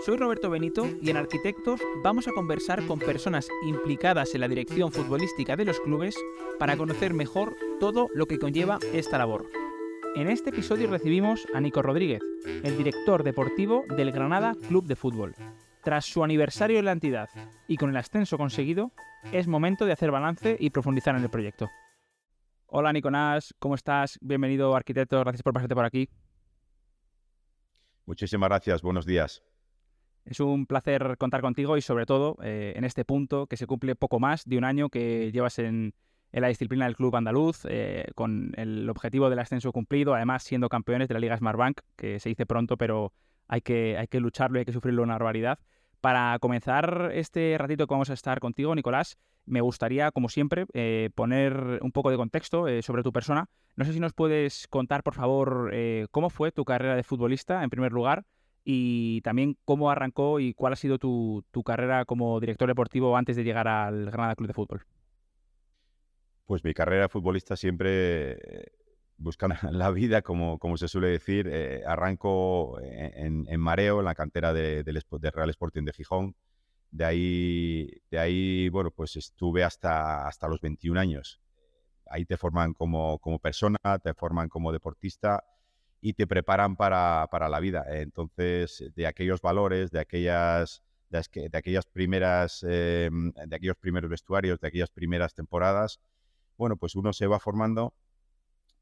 Soy Roberto Benito y en Arquitectos vamos a conversar con personas implicadas en la dirección futbolística de los clubes para conocer mejor todo lo que conlleva esta labor. En este episodio recibimos a Nico Rodríguez, el director deportivo del Granada Club de Fútbol. Tras su aniversario en la entidad y con el ascenso conseguido, es momento de hacer balance y profundizar en el proyecto. Hola Nicolás, ¿cómo estás? Bienvenido arquitecto, gracias por pasarte por aquí. Muchísimas gracias, buenos días. Es un placer contar contigo y sobre todo eh, en este punto que se cumple poco más de un año que llevas en, en la disciplina del club andaluz, eh, con el objetivo del ascenso cumplido, además siendo campeones de la Liga Smartbank, que se dice pronto, pero hay que, hay que lucharlo y hay que sufrirlo una barbaridad. Para comenzar este ratito que vamos a estar contigo, Nicolás, me gustaría, como siempre, eh, poner un poco de contexto eh, sobre tu persona. No sé si nos puedes contar, por favor, cómo fue tu carrera de futbolista, en primer lugar, y también cómo arrancó y cuál ha sido tu, tu carrera como director deportivo antes de llegar al Granada Club de Fútbol. Pues mi carrera de futbolista siempre eh, buscando la vida, como, como se suele decir. Eh, arranco en, Mareo, en la cantera de, Real Sporting de Gijón. De ahí, de ahí, bueno, pues estuve hasta, hasta los 21 años. Ahí te forman como, como persona, te forman como deportista y te preparan para, para la vida. Entonces, de aquellos valores, de aquellas, de, aquellas primeras, eh, de aquellos primeros vestuarios, de aquellas primeras temporadas, bueno, pues uno se va formando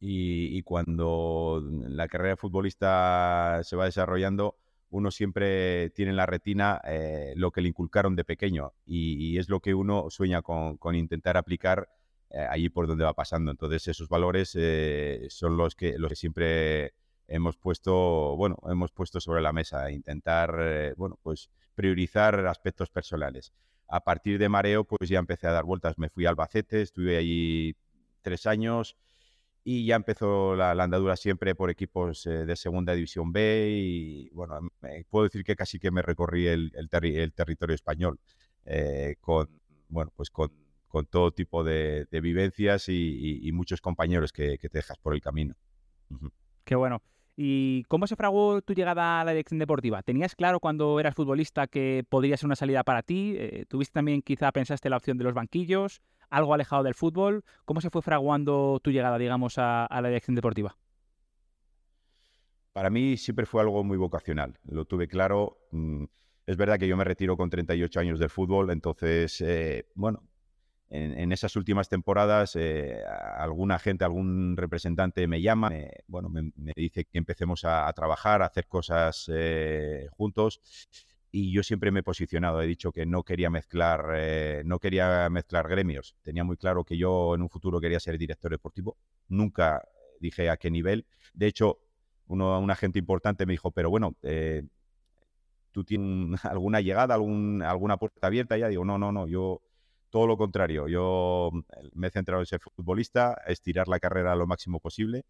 y, cuando la carrera futbolista se va desarrollando, uno siempre tiene en la retina eh, lo que le inculcaron de pequeño y, es lo que uno sueña con, intentar aplicar eh, allí por donde va pasando. Entonces esos valores son los que, los que siempre hemos puesto, bueno, hemos puesto sobre la mesa, intentar, bueno, pues priorizar aspectos personales a partir de Mareo, pues ya empecé a dar vueltas. Me fui a Albacete, estuve allí tres años y ya empezó la, andadura siempre por equipos eh, de Segunda División B y bueno, puedo decir que casi que me recorrí el, territorio español eh, con, bueno, pues con, todo tipo de, vivencias y, muchos compañeros que, te dejas por el camino. Qué bueno. ¿Y cómo se fraguó tu llegada a la dirección deportiva? ¿Tenías claro cuando eras futbolista que podría ser una salida para ti? Eh, ¿Tuviste también, quizá, pensaste la opción de los banquillos? ¿Algo alejado del fútbol? ¿Cómo se fue fraguando tu llegada, digamos, a, la dirección deportiva? Para mí siempre fue algo muy vocacional. Lo tuve claro. Mm, es verdad que yo me retiro con 38 años del fútbol, entonces, eh, bueno, en, esas últimas temporadas eh, alguna gente, algún representante me llama, bueno, me, dice que empecemos a, trabajar, a hacer cosas eh, juntos y yo siempre me he posicionado, he dicho que no quería mezclar, eh, no quería mezclar gremios, tenía muy claro que yo en un futuro quería ser director deportivo, nunca dije a qué nivel, de hecho uno, un agente importante me dijo, pero bueno, ¿tú tienes alguna llegada, algún, alguna puerta abierta? ya digo, no, no, no, yo todo lo contrario, yo mm, me he centrado en ser futbolista, estirar la carrera lo máximo posible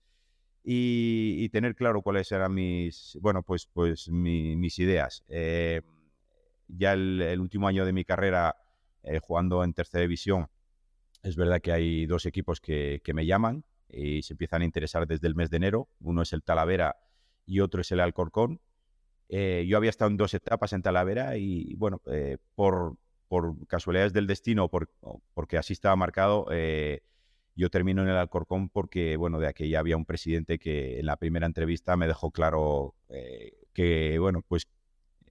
y, tener claro cuáles eran mis, bueno, pues, pues mis ideas. Eh, ya el, último año de mi carrera eh, jugando en tercera división, es verdad que hay dos equipos que, me llaman y se empiezan a interesar desde el mes de enero. Uno es el Talavera y otro es el Alcorcón. Eh, yo había estado en dos etapas en Talavera y, bueno, por, por casualidades del destino, por, porque así estaba marcado, eh, yo termino en el Alcorcón porque, bueno, de aquella había un presidente que en la primera entrevista me dejó claro eh, que, bueno, pues,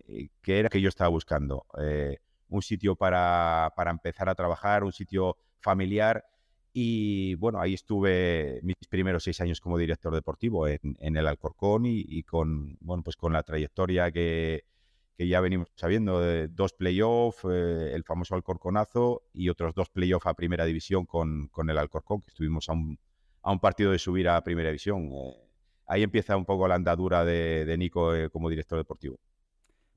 eh, que era que yo estaba buscando. un sitio para, para, empezar a trabajar, un sitio familiar. Y bueno, ahí estuve mis primeros seis años como director deportivo en, en el Alcorcón y, y, con, bueno, pues con la trayectoria que, que ya venimos sabiendo, dos playoffs, eh, el famoso Alcorconazo y otros dos playoffs a Primera División con, con, el Alcorcón, que estuvimos a un, a un, partido de subir a Primera División. Eh, ahí empieza un poco la andadura de, Nico eh, como director deportivo.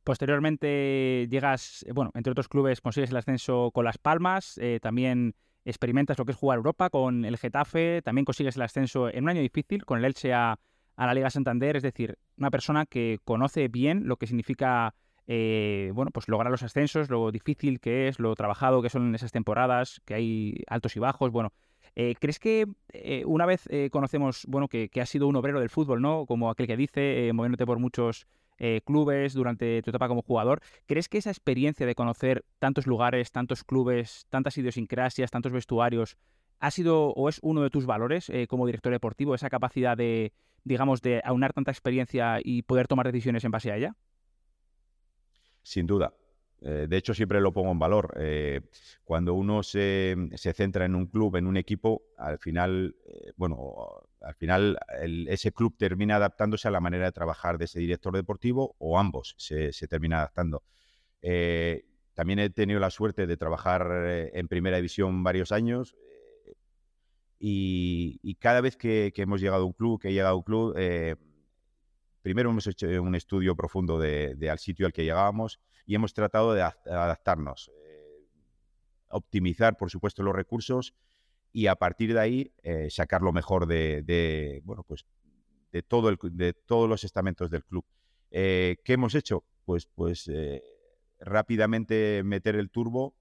Posteriormente llegas, bueno, entre otros clubes consigues el ascenso con Las Palmas, también experimentas lo que es jugar Europa con el Getafe, también consigues el ascenso en un año difícil con el Elche a, la Liga Santander, es decir, una persona que conoce bien lo que significa eh, bueno, pues lograr los ascensos, lo difícil que es, lo trabajado que son esas temporadas, que hay altos y bajos, bueno. ¿Crees que una vez conocemos, bueno, que, que, has sido un obrero del fútbol, ¿no? Como aquel que dice, moviéndote por muchos eh, clubes durante tu etapa como jugador. ¿Crees que esa experiencia de conocer tantos lugares, tantos clubes, tantas idiosincrasias, tantos vestuarios, ha sido o es uno de tus valores eh, como director deportivo, esa capacidad de, digamos, de aunar tanta experiencia y poder tomar decisiones en base a ella? Sin duda. Eh, de hecho, siempre lo pongo en valor. cuando uno se, se, centra en un club, en un equipo, al final, bueno, al final ese club termina adaptándose a la manera de trabajar de ese director deportivo o ambos se, termina adaptando. Eh, también he tenido la suerte de trabajar eh, en primera división varios años eh, y, cada vez que, hemos llegado a un club, que he llegado a un club, primero hemos hecho un estudio profundo de, al sitio al que llegábamos y hemos tratado de adaptarnos, optimizar, por supuesto, los recursos y a partir de ahí eh, sacar lo mejor de, bueno, pues de, todo el, de todos los estamentos del club. Eh, ¿Qué hemos hecho? Pues, pues eh, rápidamente meter el turbo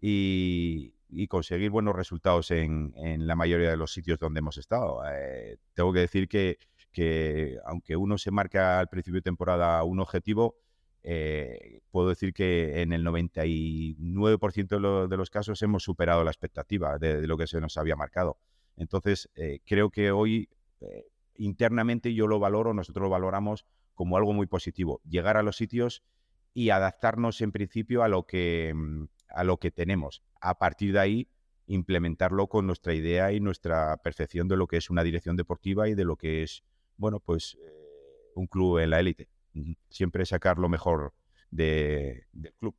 y, conseguir buenos resultados en, la mayoría de los sitios donde hemos estado. tengo que decir que, que aunque uno se marca al principio de temporada un objetivo, eh, puedo decir que en el 99% de, los casos hemos superado la expectativa de, lo que se nos había marcado. Entonces, eh, creo que hoy eh, internamente yo lo valoro, nosotros lo valoramos como algo muy positivo. Llegar a los sitios y adaptarnos en principio a lo que, mm, a lo que tenemos. A partir de ahí, implementarlo con nuestra idea y nuestra percepción de lo que es una dirección deportiva y de lo que es, bueno, pues un club en la élite siempre sacar lo mejor del club.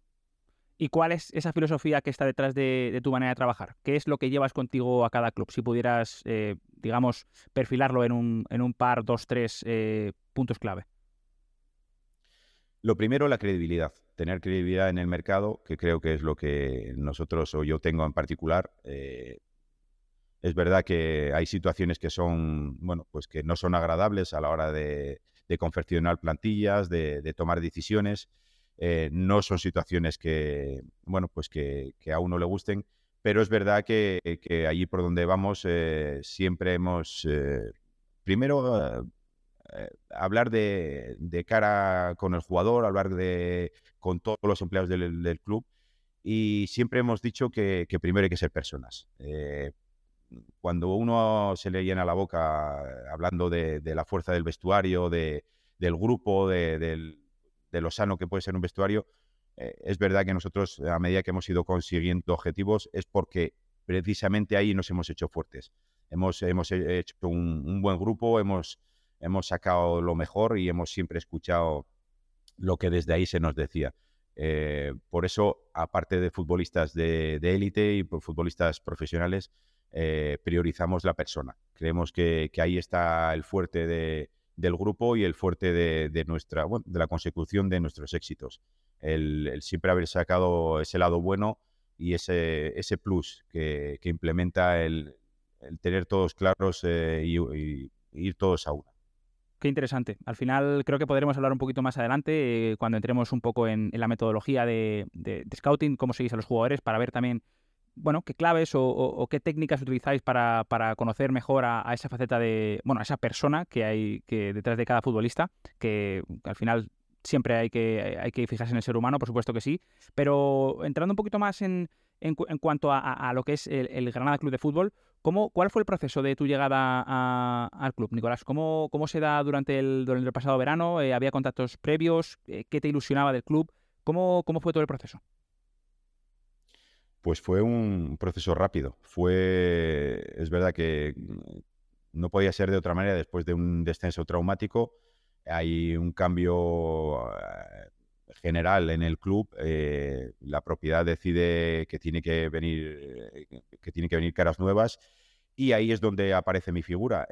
¿Y cuál es esa filosofía que está detrás de, tu manera de trabajar? ¿Qué es lo que llevas contigo a cada club? Si pudieras, eh, digamos, perfilarlo en un, en un, par, dos, tres eh, puntos clave. Lo primero, la credibilidad. Tener credibilidad en el mercado, que creo que es lo que nosotros o yo tengo en particular. Eh, es verdad que hay situaciones que son, bueno, pues que no son agradables a la hora de, confeccionar plantillas, de, tomar decisiones. Eh, no son situaciones que, bueno, pues que, a uno le gusten, pero es verdad que, allí por donde vamos eh, siempre hemos, eh, primero, hablar de, cara con el jugador, hablar de, con todos los empleados del, club y siempre hemos dicho que, primero hay que ser personas cuando uno se le llena la boca hablando de, la fuerza del vestuario, del grupo, de, lo sano que puede ser un vestuario, eh, es verdad que nosotros, a medida que hemos ido consiguiendo objetivos, es porque precisamente ahí nos hemos hecho fuertes. Hemos, hemos hecho un, buen grupo, hemos, hemos sacado lo mejor y hemos siempre escuchado lo que desde ahí se nos decía. Eh, por eso, aparte de futbolistas de élite y futbolistas profesionales, eh, priorizamos la persona. Creemos que, ahí está el fuerte del grupo y el fuerte de, nuestra, de la consecución de nuestros éxitos. El, siempre haber sacado ese lado bueno y ese, ese plus que, implementa el, tener todos claros eh, y, ir todos a una. Qué interesante. Al final creo que podremos hablar un poquito más adelante eh, cuando entremos un poco en, la metodología de, de, scouting, cómo seguís a los jugadores, para ver también bueno, qué claves o, qué técnicas utilizáis para, conocer mejor a, esa faceta de, bueno, a esa persona que hay que detrás de cada futbolista, que al final siempre hay que, hay que fijarse en el ser humano, por supuesto que sí, pero entrando un poquito más en, en, cuanto a, lo que es el, Granada Club de Fútbol, ¿cómo, ¿cuál fue el proceso de tu llegada al club, Nicolás? ¿Cómo, cómo se da durante el, durante el pasado verano? Eh, ¿Había contactos previos? Eh, ¿Qué te ilusionaba del club? ¿Cómo, ¿Cómo fue todo el proceso? Pues fue un proceso rápido. Fue, es verdad que no podía ser de otra manera después de un descenso traumático. Hay un cambio eh, general en el club. Eh, la propiedad decide que tiene que venir, eh, que tiene que venir caras nuevas y ahí es donde aparece mi figura.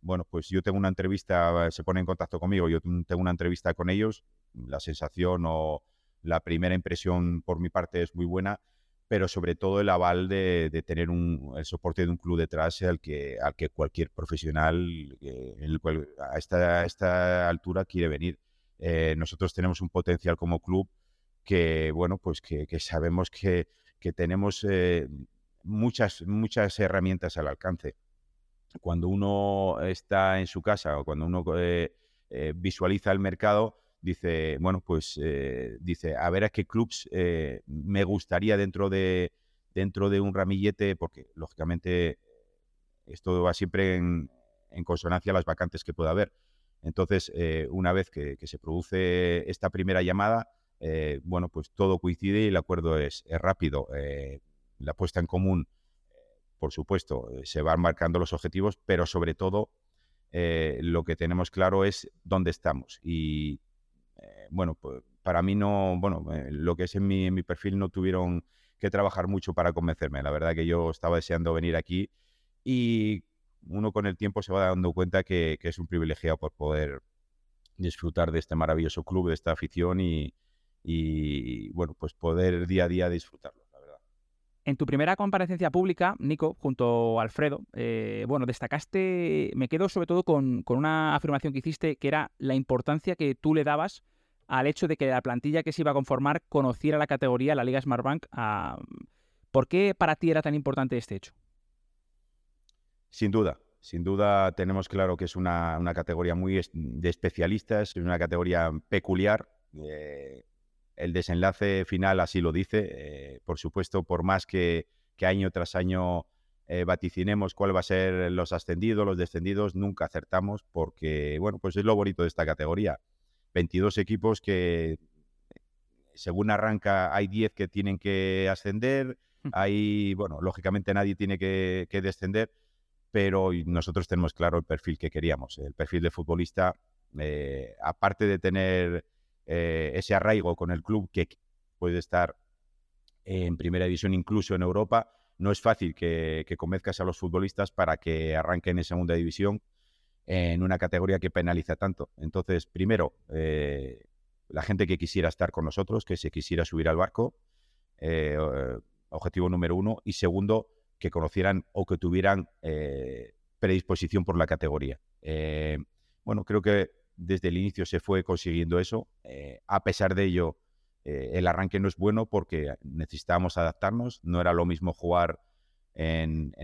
bueno, pues yo tengo una entrevista, se pone en contacto conmigo, yo tengo una entrevista con ellos la sensación o la primera impresión por mi parte es muy buena, pero sobre todo el aval de, tener un, el soporte de un club detrás al que, al que cualquier profesional eh, el cual a, esta, esta altura quiere venir. Eh, nosotros tenemos un potencial como club que, bueno, pues que, sabemos que, que tenemos eh, muchas, muchas herramientas al alcance. Cuando uno está en su casa o cuando uno visualiza el mercado, dice, bueno, pues eh, dice, a ver a qué clubs eh, me gustaría dentro de, dentro de un ramillete, porque lógicamente esto va siempre en, consonancia a las vacantes que pueda haber. Entonces, eh, una vez que, se produce esta primera llamada, bueno, pues todo coincide y el acuerdo es, es rápido. la puesta en común, por supuesto, se van marcando los objetivos, pero sobre todo lo que tenemos claro es dónde estamos. Y, bueno, pues para mí no, bueno, eh, lo que es en mi, en mi perfil no tuvieron que trabajar mucho para convencerme. La verdad que yo estaba deseando venir aquí y uno con el tiempo se va dando cuenta que, es un privilegiado por poder disfrutar de este maravilloso club, de esta afición y, y bueno, pues poder día a día disfrutarlo. En tu primera comparecencia pública, Nico, junto a Alfredo, eh, bueno, destacaste, me quedo sobre todo con, una afirmación que hiciste, que era la importancia que tú le dabas al hecho de que la plantilla que se iba a conformar conociera la categoría, la Liga Smartbank. Bank. ¿Por qué para ti era tan importante este hecho? Sin duda, sin duda tenemos claro que es una, categoría muy de especialistas, es una categoría peculiar. Eh, el desenlace final así lo dice. Eh, por supuesto, por más que, año tras año eh, vaticinemos cuál va a ser los ascendidos, los descendidos, nunca acertamos porque, bueno, pues es lo bonito de esta categoría. 22 equipos que, según arranca, hay 10 que tienen que ascender, hay, bueno, lógicamente nadie tiene que, descender, pero nosotros tenemos claro el perfil que queríamos. El perfil de futbolista, eh, aparte de tener eh, ese arraigo con el club que puede estar en primera división, incluso en Europa, no es fácil que, que convenzcas a los futbolistas para que arranquen en segunda división en una categoría que penaliza tanto. Entonces, primero, eh, la gente que quisiera estar con nosotros, que se quisiera subir al barco, eh, objetivo número uno, y segundo, que conocieran o que tuvieran predisposición por la categoría. bueno, creo que desde el inicio se fue consiguiendo eso. a pesar de ello, el arranque no es bueno porque necesitábamos adaptarnos. No era lo mismo jugar en,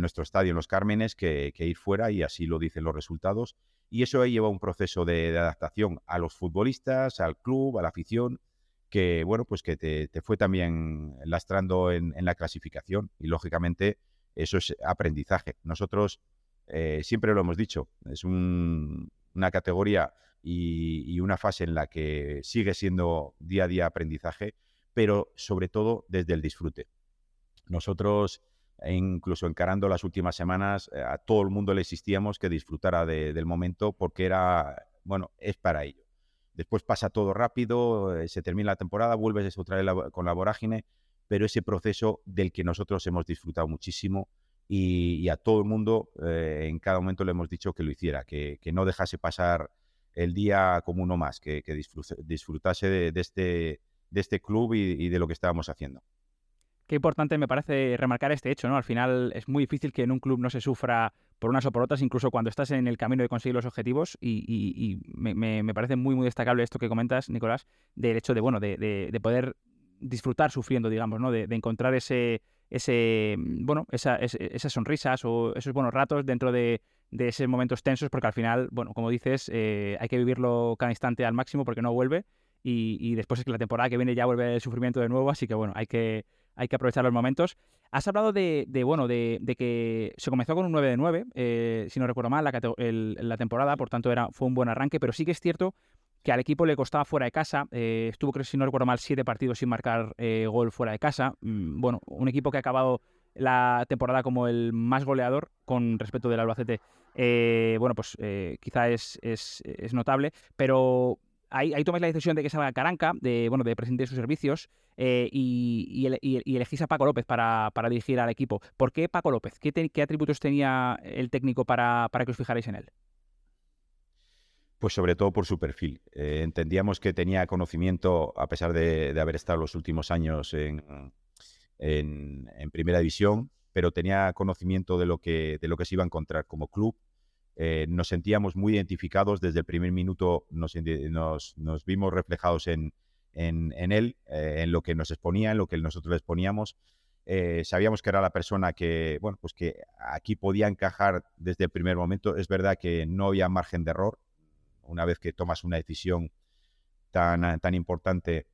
nuestro estadio, en los Cármenes, que, ir fuera y así lo dicen los resultados. Y eso lleva un proceso de, adaptación a los futbolistas, al club, a la afición, que bueno, pues que te, fue también lastrando en, la clasificación y lógicamente eso es aprendizaje. Nosotros eh, siempre lo hemos dicho, es una categoría y, una fase en la que sigue siendo día a día aprendizaje, pero sobre todo desde el disfrute. Nosotros incluso encarando las últimas semanas, eh, a todo el mundo le insistíamos que disfrutara del momento porque era, bueno, es para ello. Después pasa todo rápido, eh, se termina la temporada, vuelves otra vez con la vorágine, pero ese proceso del que nosotros hemos disfrutado muchísimo y, a todo el mundo eh, en cada momento le hemos dicho que lo hiciera, que, no dejase pasar el día como uno más, que, disfrutase de, este, de este club y de lo que estábamos haciendo. Qué importante me parece remarcar este hecho, ¿no? Al final es muy difícil que en un club no se sufra por unas o por otras, incluso cuando estás en el camino de conseguir los objetivos. Y, me, parece muy, muy destacable esto que comentas, Nicolás, del hecho de, bueno, de, poder disfrutar sufriendo, digamos, ¿no? De, encontrar ese, ese bueno, esas sonrisas o esos buenos ratos dentro de, esos momentos tensos, porque al final, bueno, como dices, eh, hay que vivirlo cada instante al máximo porque no vuelve. Y, y después es que la temporada que viene ya vuelve el sufrimiento de nuevo, así que bueno, hay que hay que aprovechar los momentos. Has hablado de, bueno, de, que se comenzó con un 9 de 9, eh, si no recuerdo mal, la, temporada, por tanto era, fue un buen arranque, pero sí que es cierto que al equipo le costaba fuera de casa, eh, estuvo, creo, si no recuerdo mal, siete partidos sin marcar eh, gol fuera de casa. Mm, bueno, un equipo que ha acabado la temporada como el más goleador con respecto del Albacete, bueno, pues quizá es, es, notable, pero ahí, ahí tomáis la decisión de que salga Caranca, de, bueno, de presentar sus servicios eh, y, elegís a Paco López para, dirigir al equipo. ¿Por qué Paco López? ¿Qué, atributos tenía el técnico para, que os fijarais en él? Pues sobre todo por su perfil. Eh, entendíamos que tenía conocimiento, a pesar de, haber estado los últimos años en, en, primera división, pero tenía conocimiento de lo que, de lo que se iba a encontrar como club. Eh, nos sentíamos muy identificados desde el primer minuto, nos, nos, vimos reflejados en, en, él, eh, en lo que nos exponía, en lo que nosotros les poníamos. sabíamos que era la persona que, bueno, pues que aquí podía encajar desde el primer momento. Es verdad que no había margen de error, una vez que tomas una decisión tan, tan importante,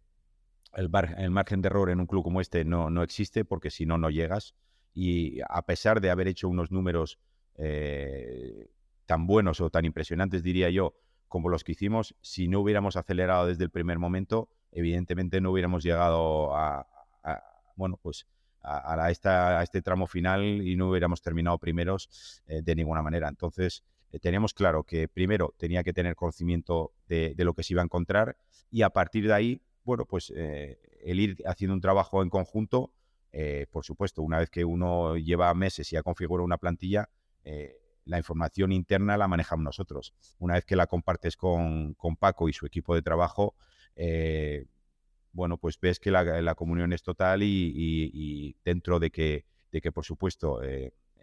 el, margen de error en un club como este no, no existe porque si no, no llegas. Y a pesar de haber hecho unos números eh, tan buenos o tan impresionantes, diría yo, como los que hicimos, si no hubiéramos acelerado desde el primer momento, evidentemente no hubiéramos llegado a, bueno, pues a, este tramo final y no hubiéramos terminado primeros eh, de ninguna manera. Entonces, eh, teníamos claro que primero tenía que tener conocimiento de, lo que se iba a encontrar y a partir de ahí, bueno, pues eh, el ir haciendo un trabajo en conjunto, eh, por supuesto, una vez que uno lleva meses y ha configurado una plantilla, la información interna la manejamos nosotros. Una vez que la compartes con, Paco y su equipo de trabajo, bueno, pues ves que la, comunión es total y, dentro de que, de que por supuesto,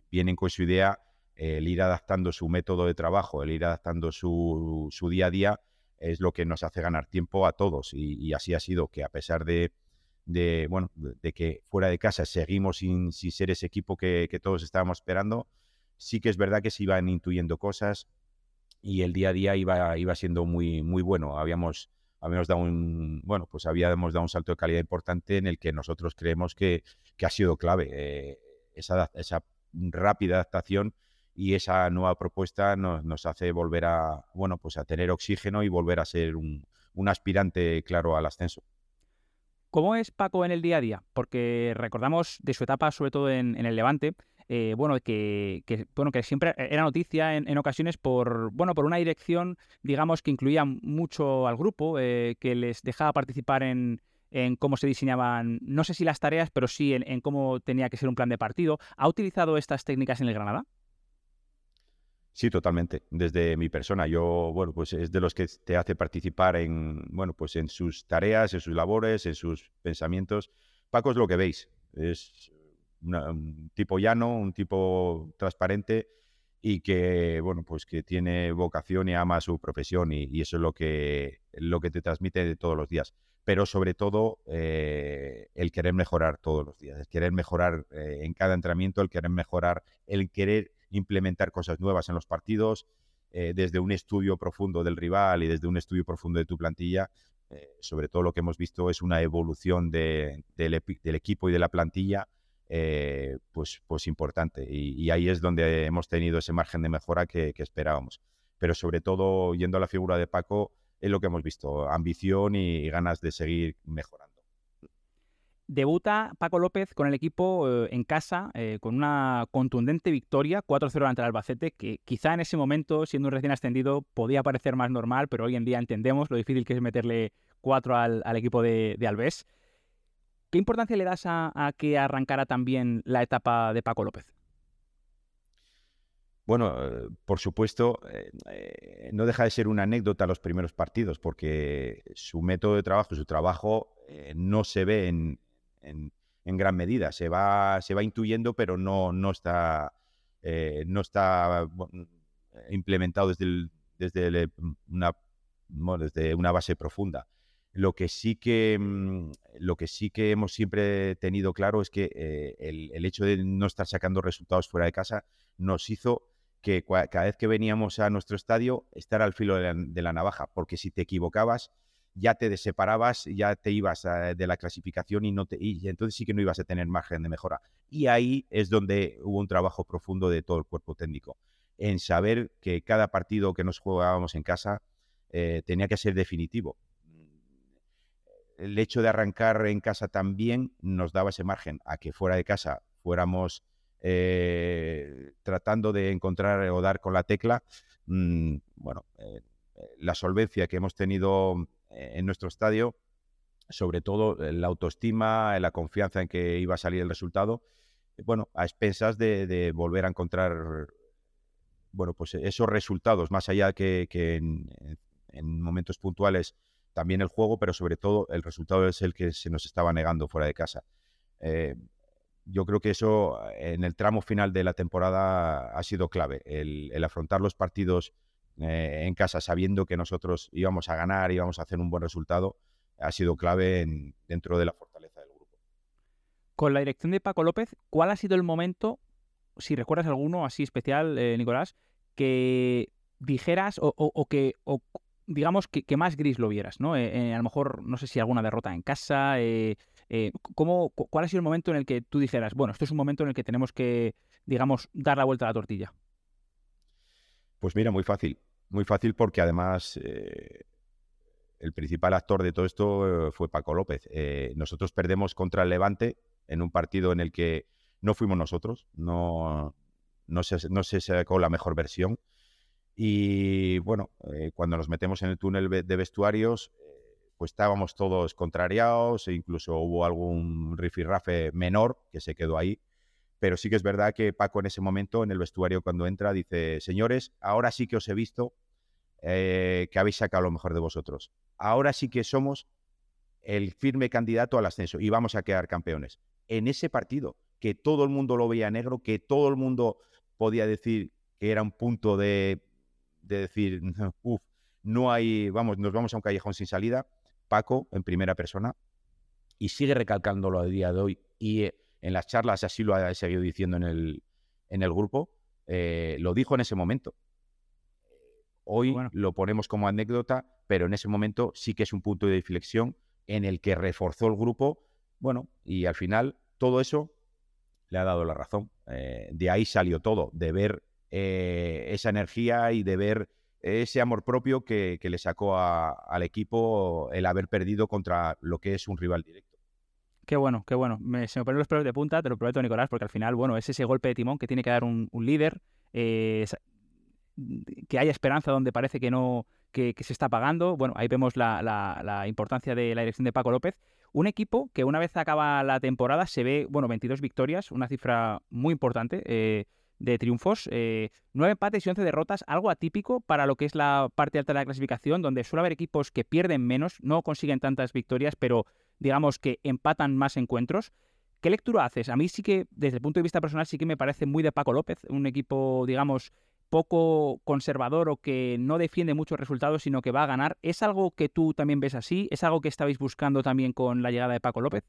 vienen con su idea, el ir adaptando su método de trabajo, el ir adaptando su, día a día, es lo que nos hace ganar tiempo a todos. Y, así ha sido, que a pesar de, bueno, de que fuera de casa seguimos sin, ser ese equipo que, todos estábamos esperando, sí que es verdad que se iban intuyendo cosas y el día a día iba, iba siendo muy, muy bueno. Habíamos, habíamos dado un, bueno, pues habíamos dado un salto de calidad importante en el que nosotros creemos que, ha sido clave. Eh, esa, esa rápida adaptación y esa nueva propuesta nos, hace volver a, bueno, pues a tener oxígeno y volver a ser un, aspirante claro al ascenso. ¿Cómo es Paco en el día a día? Porque recordamos de su etapa, sobre todo en, el Levante, eh, bueno, que, bueno, que siempre era noticia en, ocasiones por, bueno, por una dirección, digamos, que incluía mucho al grupo, eh, que les dejaba participar en, cómo se diseñaban, no sé si las tareas, pero sí en, cómo tenía que ser un plan de partido. ¿Ha utilizado estas técnicas en el Granada? Sí, totalmente. Desde mi persona, yo, bueno, pues es de los que te hace participar en, bueno, pues en sus tareas, en sus labores, en sus pensamientos. Paco es lo que veis. Es un tipo llano, un tipo transparente y que, bueno, pues que tiene vocación y ama su profesión y, eso es lo que, lo que te transmite todos los días. Pero sobre todo eh, el querer mejorar todos los días, el querer mejorar eh, en cada entrenamiento, el querer mejorar, el querer implementar cosas nuevas en los partidos, eh, desde un estudio profundo del rival y desde un estudio profundo de tu plantilla. Eh, sobre todo lo que hemos visto es una evolución del, equipo y de la plantilla eh, pues, pues importante. Y, ahí es donde hemos tenido ese margen de mejora que, que esperábamos. Pero sobre todo, yendo a la figura de Paco, es lo que hemos visto, ambición y ganas de seguir mejorando. Debuta Paco López con el equipo eh, en casa eh, con una contundente victoria, 4-0 ante el Albacete, que quizá en ese momento, siendo un recién ascendido, podía parecer más normal, pero hoy en día entendemos lo difícil que es meterle 4 al, equipo de, de, Alves. ¿Qué importancia le das a, que arrancara también la etapa de Paco López? Bueno, eh, por supuesto, no deja de ser una anécdota los primeros partidos, porque su método de trabajo, su trabajo, no se ve en, en, gran medida. Se va, se va intuyendo, pero no, no está, eh, no está implementado desde, desde, una, desde una base profunda. Lo que sí que, mm, lo que, sí que hemos siempre tenido claro es que eh, el, hecho de no estar sacando resultados fuera de casa nos hizo que cada vez que veníamos a nuestro estadio estar al filo de la navaja, porque si te equivocabas, ya te separabas, ya te ibas eh, de la clasificación y, no te, y entonces sí que no ibas a tener margen de mejora. Y ahí es donde hubo un trabajo profundo de todo el cuerpo técnico, en saber que cada partido que nos jugábamos en casa eh, tenía que ser definitivo. El hecho de arrancar en casa también nos daba ese margen a que fuera de casa fuéramos eh, tratando de encontrar o dar con la tecla. Mm, bueno, la solvencia que hemos tenido en nuestro estadio, sobre todo eh, la autoestima, eh, la confianza en que iba a salir el resultado, eh, bueno, a expensas de, volver a encontrar bueno, pues esos resultados, más allá que, en, en momentos puntuales también el juego, pero sobre todo el resultado es el que se nos estaba negando fuera de casa. Yo creo que eso en el tramo final de la temporada ha sido clave, el, afrontar los partidos eh, en casa sabiendo que nosotros íbamos a ganar, íbamos a hacer un buen resultado, ha sido clave dentro de la fortaleza del grupo. Con la dirección de Paco López, ¿cuál ha sido el momento, si recuerdas alguno así especial, eh, Nicolás, que dijeras o, que digamos que, más gris lo vieras, ¿no? a lo mejor no sé si alguna derrota en casa, eh, ¿cómo, ¿Cuál ha sido el momento en el que tú dijeras, bueno, esto es un momento en el que tenemos que, digamos, dar la vuelta a la tortilla? Pues mira, muy fácil. Muy fácil porque además eh, el principal actor de todo esto eh, fue Paco López. nosotros perdemos contra el Levante en un partido en el que no fuimos nosotros, no, no, se, no se sacó la mejor versión. Y bueno, cuando nos metemos en el túnel de vestuarios, pues estábamos todos contrariados e incluso hubo algún rifirrafe menor que se quedó ahí. Pero sí que es verdad que Paco en ese momento, en el vestuario cuando entra, dice, señores, ahora sí que os he visto eh, que habéis sacado lo mejor de vosotros. Ahora sí que somos el firme candidato al ascenso y vamos a quedar campeones. En ese partido, que todo el mundo lo veía negro, que todo el mundo podía decir que era un punto de, de decir, uff, no hay, vamos, nos vamos a un callejón sin salida, Paco en primera persona y sigue recalcándolo a día de hoy y eh, en las charlas así lo ha seguido diciendo en el, en el grupo, eh, lo dijo en ese momento. Hoy lo ponemos como anécdota, pero en ese momento sí que es un punto de inflexión en el que reforzó el grupo, bueno, y al final todo eso le ha dado la razón. Eh, de ahí salió todo, de ver esa energía y de ver ese amor propio que, le sacó al equipo el haber perdido contra lo que es un rival directo. Qué bueno, qué bueno. se me ponen los pelos de punta, te lo prometo, Nicolás, porque al final, bueno, es ese golpe de timón que tiene que dar un, líder, eh, que haya esperanza donde parece que no, que, se está pagando. Bueno, ahí vemos la, importancia de la dirección de Paco López. Un equipo que una vez acaba la temporada se ve, bueno, 22 victorias, una cifra muy importante. Eh, de triunfos, eh, nueve empates y once derrotas, algo atípico para lo que es la parte alta de la clasificación, donde suele haber equipos que pierden menos, no consiguen tantas victorias, pero digamos que empatan más encuentros. ¿Qué lectura haces? A mí sí que, desde el punto de vista personal, sí que me parece muy de Paco López, un equipo, digamos, poco conservador o que no defiende muchos resultados, sino que va a ganar. ¿Es algo que tú también ves así? ¿Es algo que estabais buscando también con la llegada de Paco López?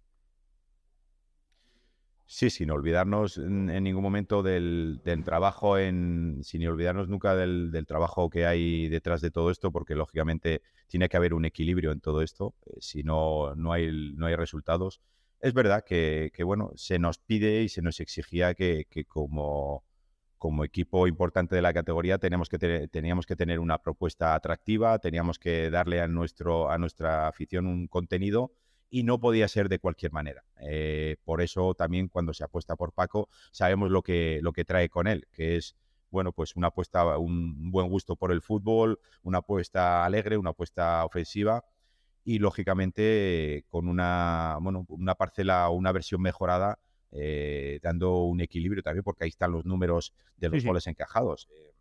Sí, sin olvidarnos en, ningún momento del, trabajo, en, sin olvidarnos nunca del, trabajo que hay detrás de todo esto, porque lógicamente tiene que haber un equilibrio en todo esto, eh, si no, no hay, no hay resultados. Es verdad que, bueno, se nos pide y se nos exigía que, como, como equipo importante de la categoría teníamos que, teníamos que tener una propuesta atractiva, teníamos que darle a, nuestro, a nuestra afición un contenido y no podía ser de cualquier manera. Eh, por eso también cuando se apuesta por Paco sabemos lo que, lo que trae con él, que es bueno, pues una apuesta, un buen gusto por el fútbol, una apuesta alegre, una apuesta ofensiva y lógicamente con una, bueno, una parcela o una versión mejorada eh, dando un equilibrio también porque ahí están los números de los goles encajados. Eh,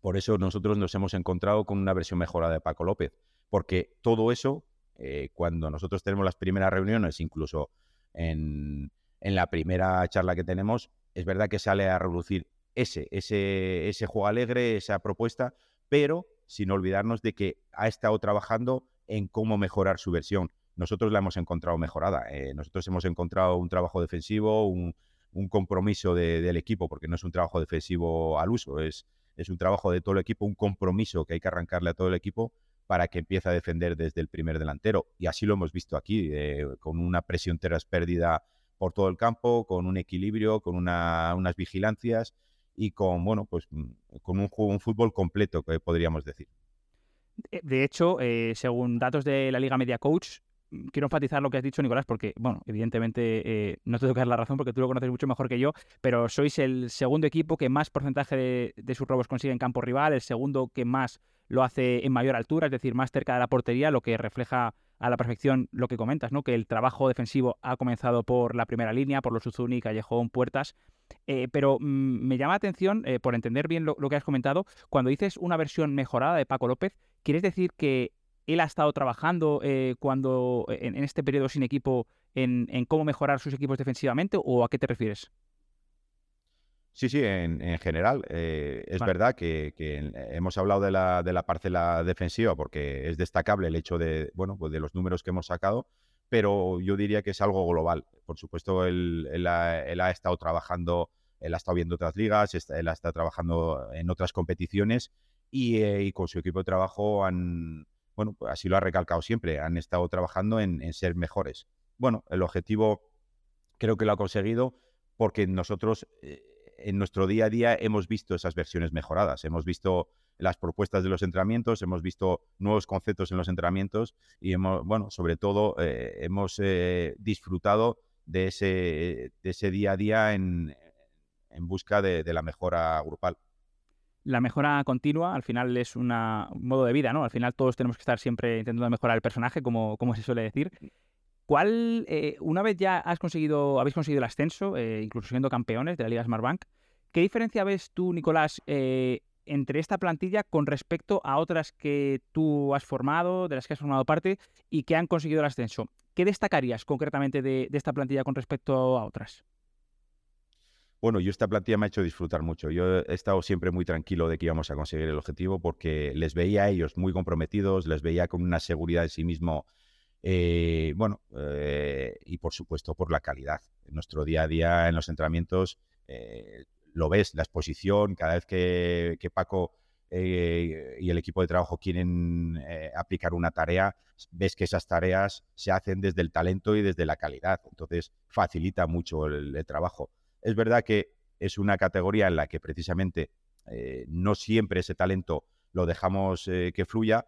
por eso nosotros nos hemos encontrado con una versión mejorada de Paco López, porque todo eso eh, cuando nosotros tenemos las primeras reuniones, incluso en, la primera charla que tenemos, es verdad que sale a reducir ese, ese, ese juego alegre, esa propuesta, pero sin olvidarnos de que ha estado trabajando en cómo mejorar su versión. Nosotros la hemos encontrado mejorada. Eh, nosotros hemos encontrado un trabajo defensivo, un, compromiso del equipo, porque no es un trabajo defensivo al uso, es un trabajo de todo el equipo, un compromiso que hay que arrancarle a todo el equipo para que empiece a defender desde el primer delantero. Y así lo hemos visto aquí, eh, con una presión tras pérdida por todo el campo, con un equilibrio, con unas vigilancias y con, bueno, pues mm, con un, un fútbol completo, que podríamos decir. De hecho, eh, según datos de la Liga Media Coach, quiero enfatizar lo que has dicho, Nicolás, porque, bueno, evidentemente eh, no te tengo que dar la razón porque tú lo conoces mucho mejor que yo, pero sois el segundo equipo que más porcentaje de, sus robos consigue en campo rival, el segundo que más lo hace en mayor altura, es decir, más cerca de la portería, lo que refleja a la perfección lo que comentas, ¿no? Que el trabajo defensivo ha comenzado por la primera línea, por los Uzuni, Callejón, Puertas. Eh, pero mm, me llama la atención, eh, por entender bien lo, que has comentado, cuando dices una versión mejorada de Paco López, ¿quieres decir que él ha estado trabajando eh, cuando en, este periodo sin equipo en, cómo mejorar sus equipos defensivamente o a qué te refieres? Sí, sí, en, general. Eh, es verdad que, hemos hablado de la, de la, parcela defensiva porque es destacable el hecho de, bueno, pues de los números que hemos sacado, pero yo diría que es algo global. Por supuesto, él, ha, estado trabajando, él ha estado viendo otras ligas, él ha estado trabajando en otras competiciones y, eh, con su equipo de trabajo han, bueno, pues así lo ha recalcado siempre, han estado trabajando en, ser mejores. Bueno, el objetivo creo que lo ha conseguido porque nosotros... Eh, en nuestro día a día hemos visto esas versiones mejoradas, hemos visto las propuestas de los entrenamientos, hemos visto nuevos conceptos en los entrenamientos y hemos, bueno, sobre todo eh, hemos eh, disfrutado de ese, día a día en busca de, la mejora grupal. La mejora continua al final es un modo de vida, ¿no? Al final todos tenemos que estar siempre intentando mejorar el personaje, como, como se suele decir. ¿Cuál, eh, una vez ya has conseguido, habéis conseguido el ascenso, eh, incluso siendo campeones de la Liga Smartbank, ¿qué diferencia ves tú, Nicolás, eh, entre esta plantilla con respecto a otras que tú has formado, de las que has formado parte y que han conseguido el ascenso? ¿Qué destacarías concretamente de, esta plantilla con respecto a otras? Bueno, yo esta plantilla me ha hecho disfrutar mucho. Yo he estado siempre muy tranquilo de que íbamos a conseguir el objetivo porque les veía a ellos muy comprometidos, les veía con una seguridad en sí mismo eh, bueno, eh, y por supuesto por la calidad. En nuestro día a día, en los entrenamientos, eh, lo ves, la exposición, cada vez que, Paco y el equipo de trabajo quieren aplicar una tarea, ves que esas tareas se hacen desde el talento y desde la calidad. Entonces, facilita mucho el, trabajo. Es verdad que es una categoría en la que precisamente no siempre ese talento lo dejamos que fluya,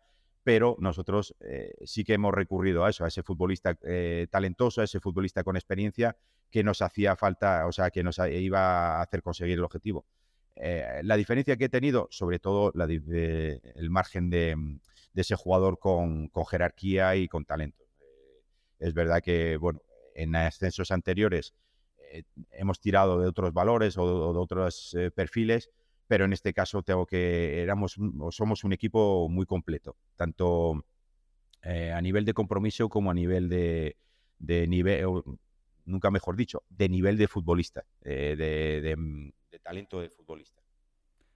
pero nosotros eh, sí que hemos recurrido a eso, a ese futbolista eh, talentoso, a ese futbolista con experiencia que nos hacía falta, o sea, que nos iba a hacer conseguir el objetivo. Eh, la diferencia que he tenido, sobre todo el margen de, ese jugador con, jerarquía y con talento. es verdad que, bueno, en ascensos anteriores hemos tirado de otros valores o de otros perfiles pero en este caso tengo que éramos somos un equipo muy completo, tanto eh, a nivel de compromiso como a nivel de, nivel, nunca mejor dicho, de nivel de futbolista, eh, mm, de, talento de futbolista.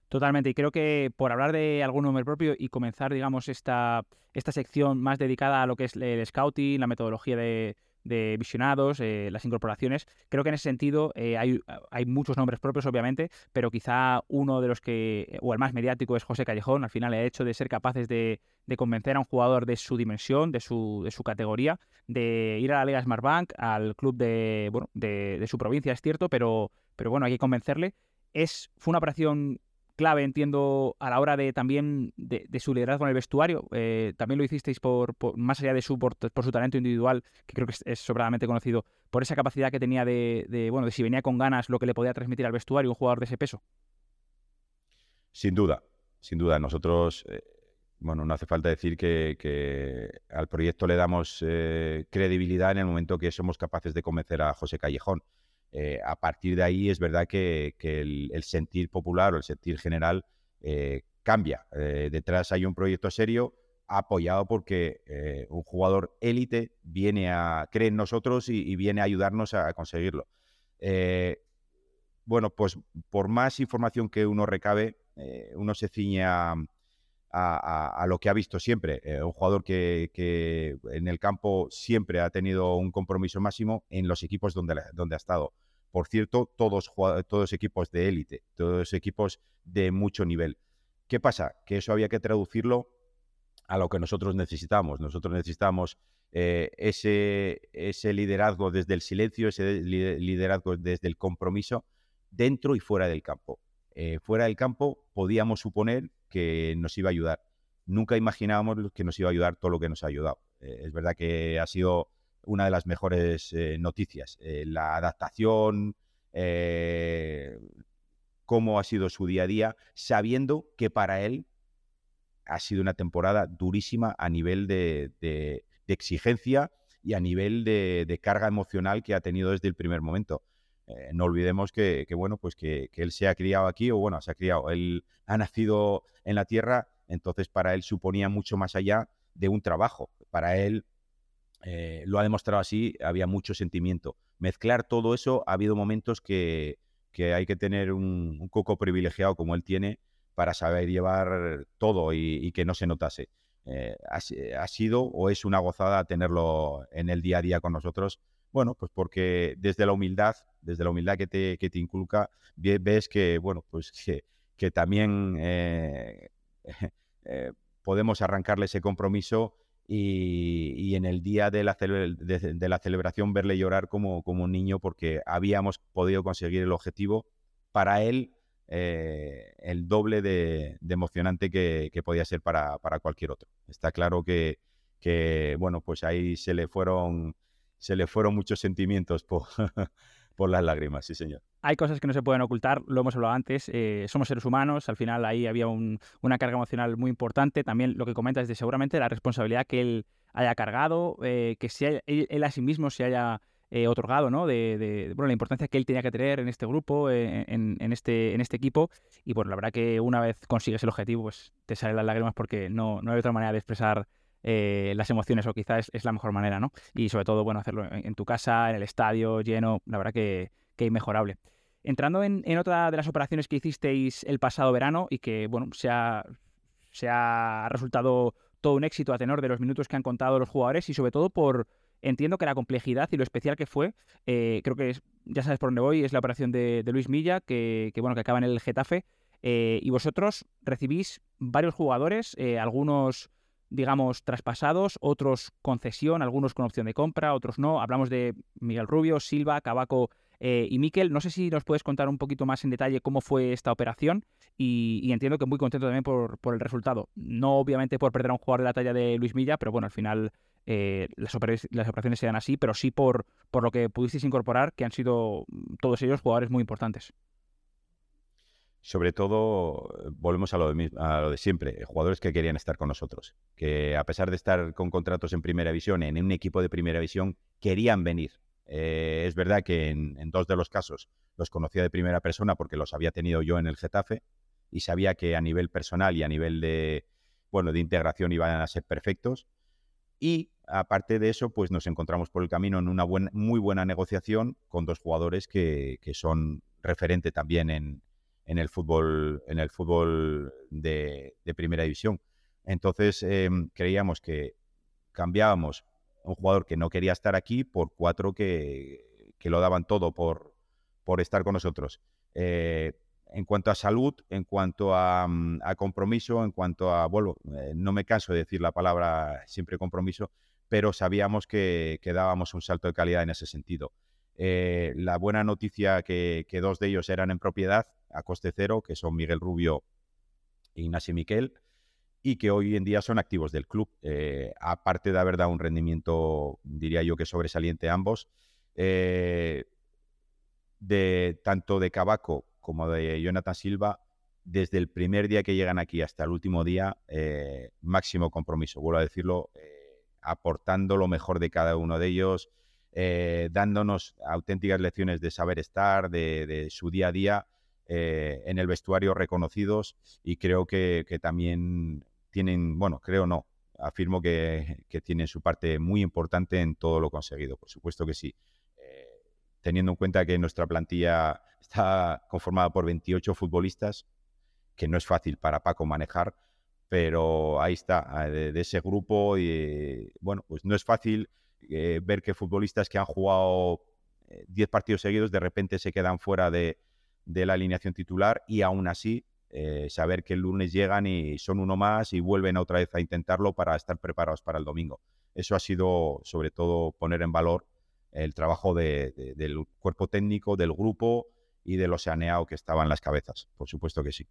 Totalmente, y creo que por hablar de algún nombre propio y comenzar, digamos, esta, esta sección más dedicada a lo que es el scouting, la metodología de, de visionados, eh, las incorporaciones. Creo que en ese sentido eh, hay, hay, muchos nombres propios, obviamente, pero quizá uno de los que, o el más mediático, es José Callejón. Al final, el hecho de ser capaces de, convencer a un jugador de su dimensión, de su, de su categoría, de ir a la Liga Smartbank, al club de, bueno, de, de su provincia, es cierto, pero, pero bueno, hay que convencerle. Es, fue una operación clave, entiendo, a la hora de también de, su liderazgo en el vestuario. Eh, también lo hicisteis por, más allá de su por, su talento individual, que creo que es, sobradamente conocido, por esa capacidad que tenía de, bueno, de si venía con ganas, lo que le podía transmitir al vestuario un jugador de ese peso. Sin duda, sin duda. Nosotros, eh, bueno, no hace falta decir que, al proyecto le damos eh, credibilidad en el momento que somos capaces de convencer a José Callejón. Eh, a partir de ahí es verdad que, el, sentir popular o el sentir general eh, cambia. Eh, detrás hay un proyecto serio apoyado porque un jugador élite viene a creer en nosotros y, viene a ayudarnos a, conseguirlo. bueno, pues por más información que uno recabe, uno se ciñe a, lo que ha visto siempre. un jugador que, en el campo siempre ha tenido un compromiso máximo en los equipos donde ha estado. Por cierto, todos, todos equipos de élite, todos equipos de mucho nivel. ¿Qué pasa? Que eso había que traducirlo a lo que nosotros necesitamos. Nosotros necesitamos eh, ese, ese liderazgo desde el silencio, ese liderazgo desde el compromiso dentro y fuera del campo. Eh, fuera del campo podíamos suponer que nos iba a ayudar. Nunca imaginábamos que nos iba a ayudar todo lo que nos ha ayudado. Eh, es verdad que ha sido una de las mejores eh, noticias. Eh, la adaptación, eh, cómo ha sido su día a día, sabiendo que para él ha sido una temporada durísima a nivel de, exigencia y a nivel de, carga emocional que ha tenido desde el primer momento. no olvidemos que, bueno, pues que, él se ha criado aquí, o bueno, se ha criado, él ha nacido en la tierra Entonces, para él suponía mucho más allá de un trabajo. Para él, eh, lo ha demostrado así, había mucho sentimiento. Mezclar todo eso, ha habido momentos que, hay que tener un, coco privilegiado como él tiene para saber llevar todo y, que no se notase. Eh, ha, sido o es una gozada tenerlo en el día a día con nosotros. Bueno, pues porque desde la humildad, desde la humildad que te, que te inculca, ves que, bueno, pues que, también eh, podemos arrancarle ese compromiso y, en el día de la, de, la, celebración verle llorar como, como un niño porque habíamos podido conseguir el objetivo para él eh, el doble de, emocionante que, podía ser para, para, cualquier otro. Está claro que, que, bueno, pues ahí se le fueron, se le fueron muchos sentimientos por las lágrimas, sí señor. Hay cosas que no se pueden ocultar, lo hemos hablado antes, eh, somos seres humanos, al final ahí había una carga emocional muy importante, también lo que comentas de seguramente la responsabilidad que él haya cargado, eh, que él, a sí mismo se haya eh, otorgado, ¿no? De, bueno, la importancia que él tenía que tener en este grupo, en, este, en este equipo, y bueno, la verdad que una vez consigues el objetivo, pues te salen las lágrimas porque no, no hay otra manera de expresar eh, las emociones, o quizás es, la mejor manera, ¿no? Y sobre todo, bueno, hacerlo en, tu casa, en el estadio, lleno, la verdad que, que inmejorable. Entrando en, otra de las operaciones que hicisteis el pasado verano y que, bueno, se ha, se ha resultado todo un éxito a tenor de los minutos que han contado los jugadores y sobre todo por, entiendo que la complejidad y lo especial que fue, eh, creo que ya sabes por dónde voy, es la operación de, Luis Milla, que, bueno, que acaba en el Getafe, eh, y vosotros recibís varios jugadores, algunos digamos, traspasados, otros concesión, algunos con opción de compra, otros no. Hablamos de Miguel Rubio, Silva, Cabaco eh, y Miquel. No sé si nos puedes contar un poquito más en detalle cómo fue esta operación y, entiendo que muy contento también por, el resultado. No obviamente por perder a un jugador de la talla de Luis Milla, pero bueno, al final eh, las, operaciones se dan así, pero sí por, por lo que pudisteis incorporar, que han sido todos ellos jugadores muy importantes sobre todo, volvemos a lo, de, a lo, de, siempre, jugadores que querían estar con nosotros, que a pesar de estar con contratos en primera división, en un equipo de primera división, querían venir. Eh, es verdad que en, dos de los casos los conocía de primera persona porque los había tenido yo en el Getafe y sabía que a nivel personal y a nivel de, bueno, de integración iban a ser perfectos. Y aparte de eso, pues nos encontramos por el camino en una buena, muy buena negociación con dos jugadores que, que son referente también en, en el fútbol, en el fútbol de, primera división. Entonces em, creíamos que cambiábamos un jugador que no quería estar aquí por cuatro que, lo daban todo por, por estar con nosotros. Eh, en cuanto a salud, en cuanto mm, a, compromiso, en cuanto a, bueno, eh, no me canso de decir la palabra siempre compromiso, pero sabíamos que, que dábamos un salto de calidad en ese sentido. Eh, la buena noticia que, que dos de ellos eran en propiedad a coste cero, que son Miguel Rubio e Ignacio Miquel, y que hoy en día son activos del club. Eh, aparte de haber dado un rendimiento, diría yo que sobresaliente ambos, eh, de tanto de Cabaco como de Jonathan Silva, desde el primer día que llegan aquí hasta el último día, máximo compromiso, vuelvo a decirlo, aportando lo mejor de cada uno de ellos, eh, dándonos auténticas lecciones de saber estar, de, su día a día eh, en el vestuario reconocidos y creo que, también tienen, bueno, creo no, afirmo que, tienen su parte muy importante en todo lo conseguido, por supuesto que sí. Eh, teniendo en cuenta que nuestra plantilla está conformada por 28 futbolistas, que no es fácil para Paco manejar, pero ahí está, de ese grupo y bueno, pues no es fácil eh, ver que futbolistas que han jugado 10 eh, partidos seguidos de repente se quedan fuera de, la alineación titular y aún así eh, saber que el lunes llegan y son uno más y vuelven otra vez a intentarlo para estar preparados para el domingo. Eso ha sido sobre todo poner en valor el trabajo del cuerpo técnico, del grupo y del oceaneado que estaba en las cabezas. Por supuesto que sí.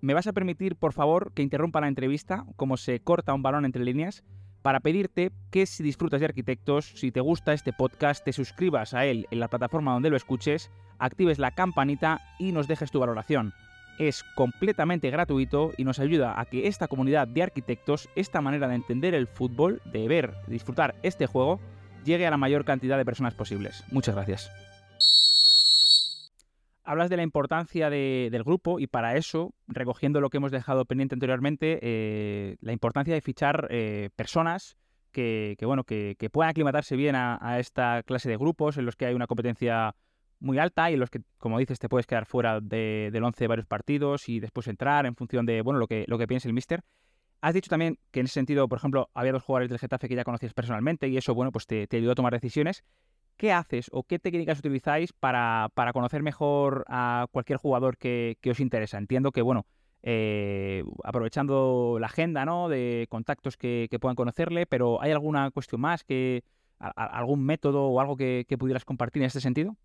¿Me vas a permitir, por favor, que interrumpa la entrevista, como se corta un balón entre líneas? Para pedirte que si disfrutas de arquitectos, si te gusta este podcast, te suscribas a él en la plataforma donde lo escuches, actives la campanita y nos dejes tu valoración. Es completamente gratuito y nos ayuda a que esta comunidad de arquitectos, esta manera de entender el fútbol, de ver, disfrutar este juego, llegue a la mayor cantidad de personas posibles. Muchas gracias. Hablas de la importancia del grupo y para eso, recogiendo lo que hemos dejado pendiente anteriormente, eh, la importancia de fichar eh, personas que, bueno, que, puedan aclimatarse bien a, esta clase de grupos en los que hay una competencia muy alta y en los que, como dices, te puedes quedar fuera del 11 de varios partidos y después entrar en función de bueno, lo que, lo que piense el míster. Has dicho también que en ese sentido, por ejemplo, había dos jugadores del Getafe que ya conocías personalmente y eso, bueno, pues te, te ayudó a tomar decisiones. ¿Qué haces o qué técnicas utilizáis para, conocer mejor a cualquier jugador que, os interesa? Entiendo que, bueno, eh, aprovechando la agenda ¿no? de contactos que, puedan conocerle, pero ¿hay alguna cuestión más, que algún método o algo que, pudieras compartir en este sentido?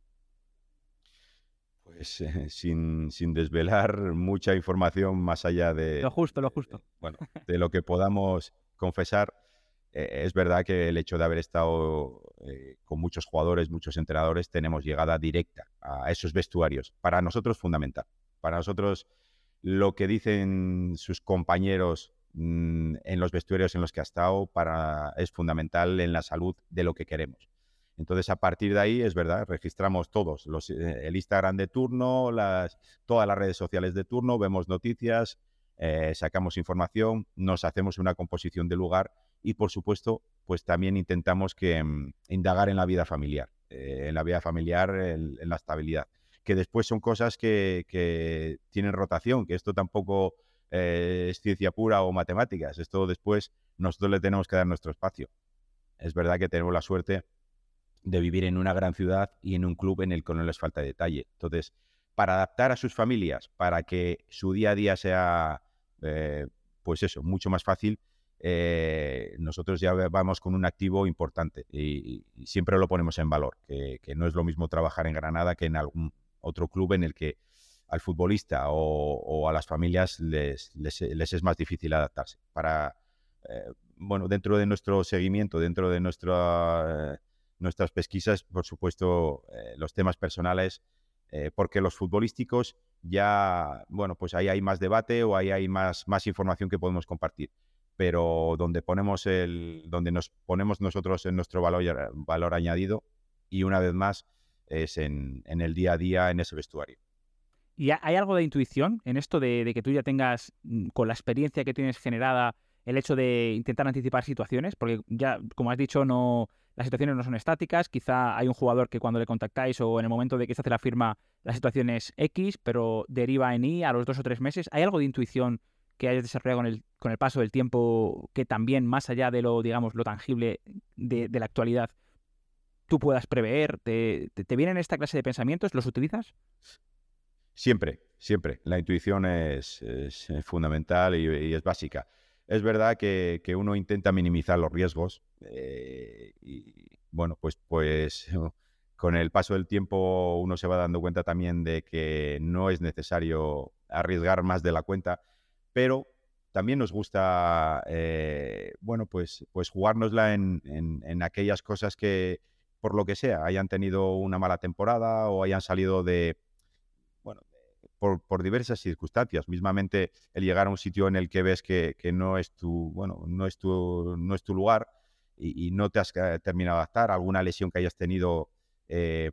Pues eh, sin, desvelar mucha información más allá de... Lo justo, lo justo. bueno, de lo que podamos confesar. Eh, es verdad que el hecho de haber estado eh, con muchos jugadores, muchos entrenadores, tenemos llegada directa a esos vestuarios. Para nosotros fundamental. Para nosotros lo que dicen sus compañeros mm, en los vestuarios en los que ha estado para, es fundamental en la salud de lo que queremos. Entonces, a partir de ahí, es verdad, registramos todos, los, eh, el Instagram de turno, todas las redes sociales de turno, vemos noticias, sacamos información, nos hacemos una composición de lugar y por supuesto, pues también intentamos que, mm, indagar en la vida familiar, eh, en la vida familiar, en, la estabilidad, que después son cosas que, tienen rotación, que esto tampoco eh, es ciencia pura o matemáticas, esto después nosotros le tenemos que dar nuestro espacio. Es verdad que tenemos la suerte de vivir en una gran ciudad y en un club en el que no les falta detalle. Entonces, para adaptar a sus familias, para que su día a día sea, eh, pues eso, mucho más fácil, eh, nosotros ya vamos con un activo importante y, siempre lo ponemos en valor, que, no es lo mismo trabajar en Granada que en algún otro club en el que al futbolista o, a las familias les, es más difícil adaptarse. Para, eh, bueno, dentro de nuestro seguimiento, dentro de nuestra, nuestras pesquisas, por supuesto, eh, los temas personales, porque los futbolísticos ya, bueno, pues ahí hay más debate o ahí hay más, más información que podemos compartir pero donde ponemos el, donde nos ponemos nosotros en nuestro valor, valor añadido y una vez más es en, el día a día en ese vestuario. ¿Y hay algo de intuición en esto de, que tú ya tengas, mm, con la experiencia que tienes generada, el hecho de intentar anticipar situaciones? Porque ya, como has dicho, no, las situaciones no son estáticas. Quizá hay un jugador que cuando le contactáis o en el momento de que se hace la firma, la situación es X, pero deriva en Y a los dos o tres meses. ¿Hay algo de intuición que hayas desarrollado con el, con el paso del tiempo que también, más allá de lo, digamos, lo tangible de, la actualidad, tú puedas prever? ¿Te, te, vienen esta clase de pensamientos? ¿Los utilizas? Siempre, siempre. La intuición es, fundamental y, es básica. Es verdad que, uno intenta minimizar los riesgos eh, y, bueno, pues, pues con el paso del tiempo uno se va dando cuenta también de que no es necesario arriesgar más de la cuenta pero también nos gusta, eh, bueno, pues, pues jugárnosla en, en, aquellas cosas que, por lo que sea, hayan tenido una mala temporada o hayan salido de, bueno, por, por, diversas circunstancias. Mismamente el llegar a un sitio en el que ves que, que no es tu, bueno, no es tu, no es tu lugar y, y no te has eh, terminado de adaptar, alguna lesión que hayas tenido. Eh,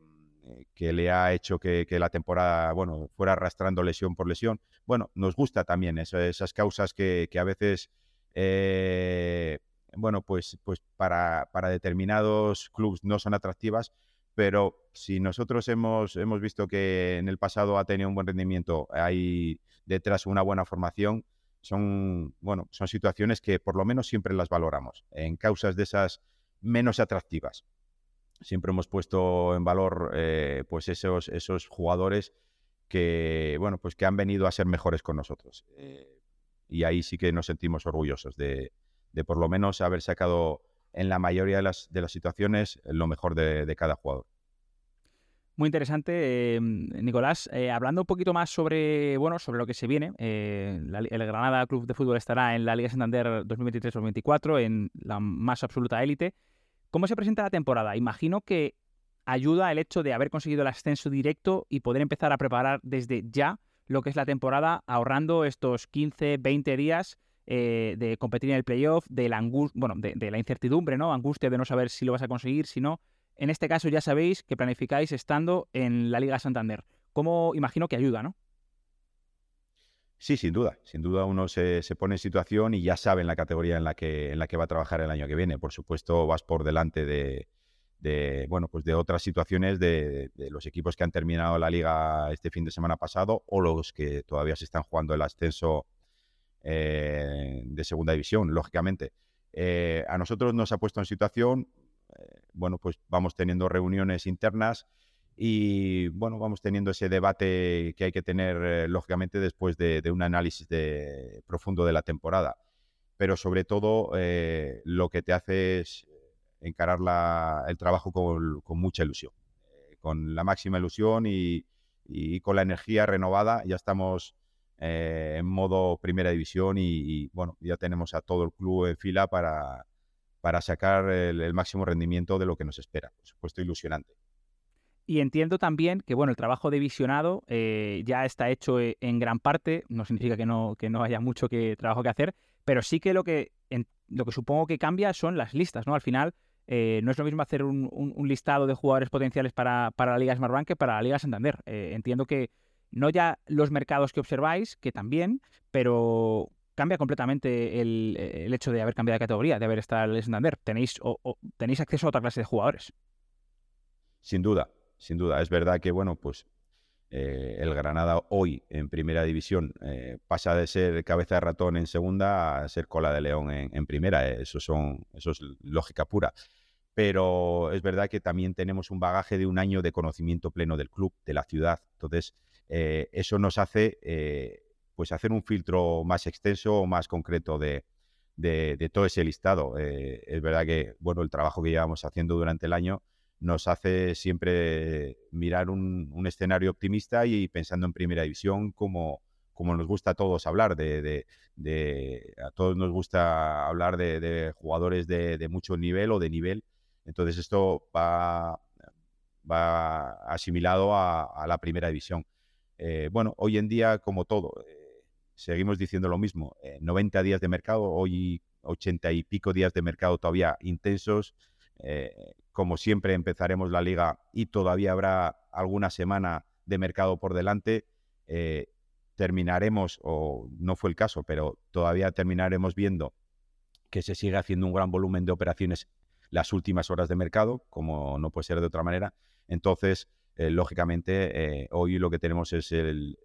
que le ha hecho que, la temporada, bueno, fuera arrastrando lesión por lesión. Bueno, nos gusta también esas causas que, a veces, eh, bueno, pues, pues para, para determinados clubes no son atractivas, pero si nosotros hemos, hemos visto que en el pasado ha tenido un buen rendimiento, hay detrás una buena formación, son, bueno, son situaciones que por lo menos siempre las valoramos en causas de esas menos atractivas siempre hemos puesto en valor eh, pues esos, esos jugadores que, bueno, pues que han venido a ser mejores con nosotros. Eh, y ahí sí que nos sentimos orgullosos de, por lo menos haber sacado en la mayoría de las, de las situaciones lo mejor de, cada jugador. Muy interesante, em, Nicolás. Eh, hablando un poquito más sobre, bueno, sobre lo que se viene, el Granada Club de Fútbol estará en la Liga Santander 2023-2024 en la más absoluta élite. ¿Cómo se presenta la temporada? Imagino que ayuda el hecho de haber conseguido el ascenso directo y poder empezar a preparar desde ya lo que es la temporada, ahorrando estos 15, 20 días eh, de competir en el playoff, de la, de, la incertidumbre, ¿no? Angustia de no saber si lo vas a conseguir, si no. En este caso ya sabéis que planificáis estando en la Liga Santander. ¿Cómo imagino que ayuda, no? Sí, sin duda. Sin duda uno se, pone en situación y ya sabe en la categoría en la, que, en la que va a trabajar el año que viene. Por supuesto, vas por delante de, bueno, pues de otras situaciones de, los equipos que han terminado la liga este fin de semana pasado o los que todavía se están jugando el ascenso eh, de segunda división, lógicamente. Eh, a nosotros nos ha puesto en situación, eh, bueno, pues vamos teniendo reuniones internas y bueno, vamos teniendo ese debate que hay que tener, eh, lógicamente, después de, un análisis de, profundo de la temporada. Pero sobre todo, eh, lo que te hace es encarar el trabajo con, mucha ilusión, eh, con la máxima ilusión y, con la energía renovada. Ya estamos en modo primera división y, bueno, ya tenemos a todo el club en fila para, para sacar el máximo rendimiento de lo que nos espera. Por supuesto, ilusionante. Y entiendo también que bueno, el trabajo de visionado eh, ya está hecho eh, en gran parte, no significa que no, que no haya mucho que, trabajo que hacer, pero sí que lo que, lo que supongo que cambia son las listas, ¿no? Al final eh, no es lo mismo hacer un, listado de jugadores potenciales para, para la Liga Smartbank que para la Liga Santander. entiendo que no ya los mercados que observáis, que también, pero cambia completamente el, hecho de haber cambiado de categoría, de haber estado en Santander. Tenéis, o, tenéis acceso a otra clase de jugadores. Sin duda, sin duda. Es verdad que, bueno, pues eh, el Granada hoy en primera división eh, pasa de ser cabeza de ratón en segunda a ser cola de león en, primera. Eso, son, eso es lógica pura. Pero es verdad que también tenemos un bagaje de un año de conocimiento pleno del club, de la ciudad. Entonces, eh, eso nos hace pues hacer un filtro más extenso o más concreto de, de todo ese listado. es verdad que, bueno, el trabajo que llevamos haciendo durante el año nos hace siempre mirar un, escenario optimista y pensando en primera división como, como nos gusta a todos hablar, de, a todos nos gusta hablar de, jugadores de, mucho nivel o de nivel. Entonces esto va, va asimilado a, la primera división. Eh, bueno, hoy en día, como todo, eh, seguimos diciendo lo mismo. 90 eh, días de mercado, hoy 80 y pico días de mercado todavía intensos. Eh, como siempre empezaremos la liga y todavía habrá alguna semana de mercado por delante. Eh, terminaremos, o no fue el caso, pero todavía terminaremos viendo que se sigue haciendo un gran volumen de operaciones las últimas horas de mercado, como no puede ser de otra manera. Entonces, eh, lógicamente, hoy lo que tenemos es el,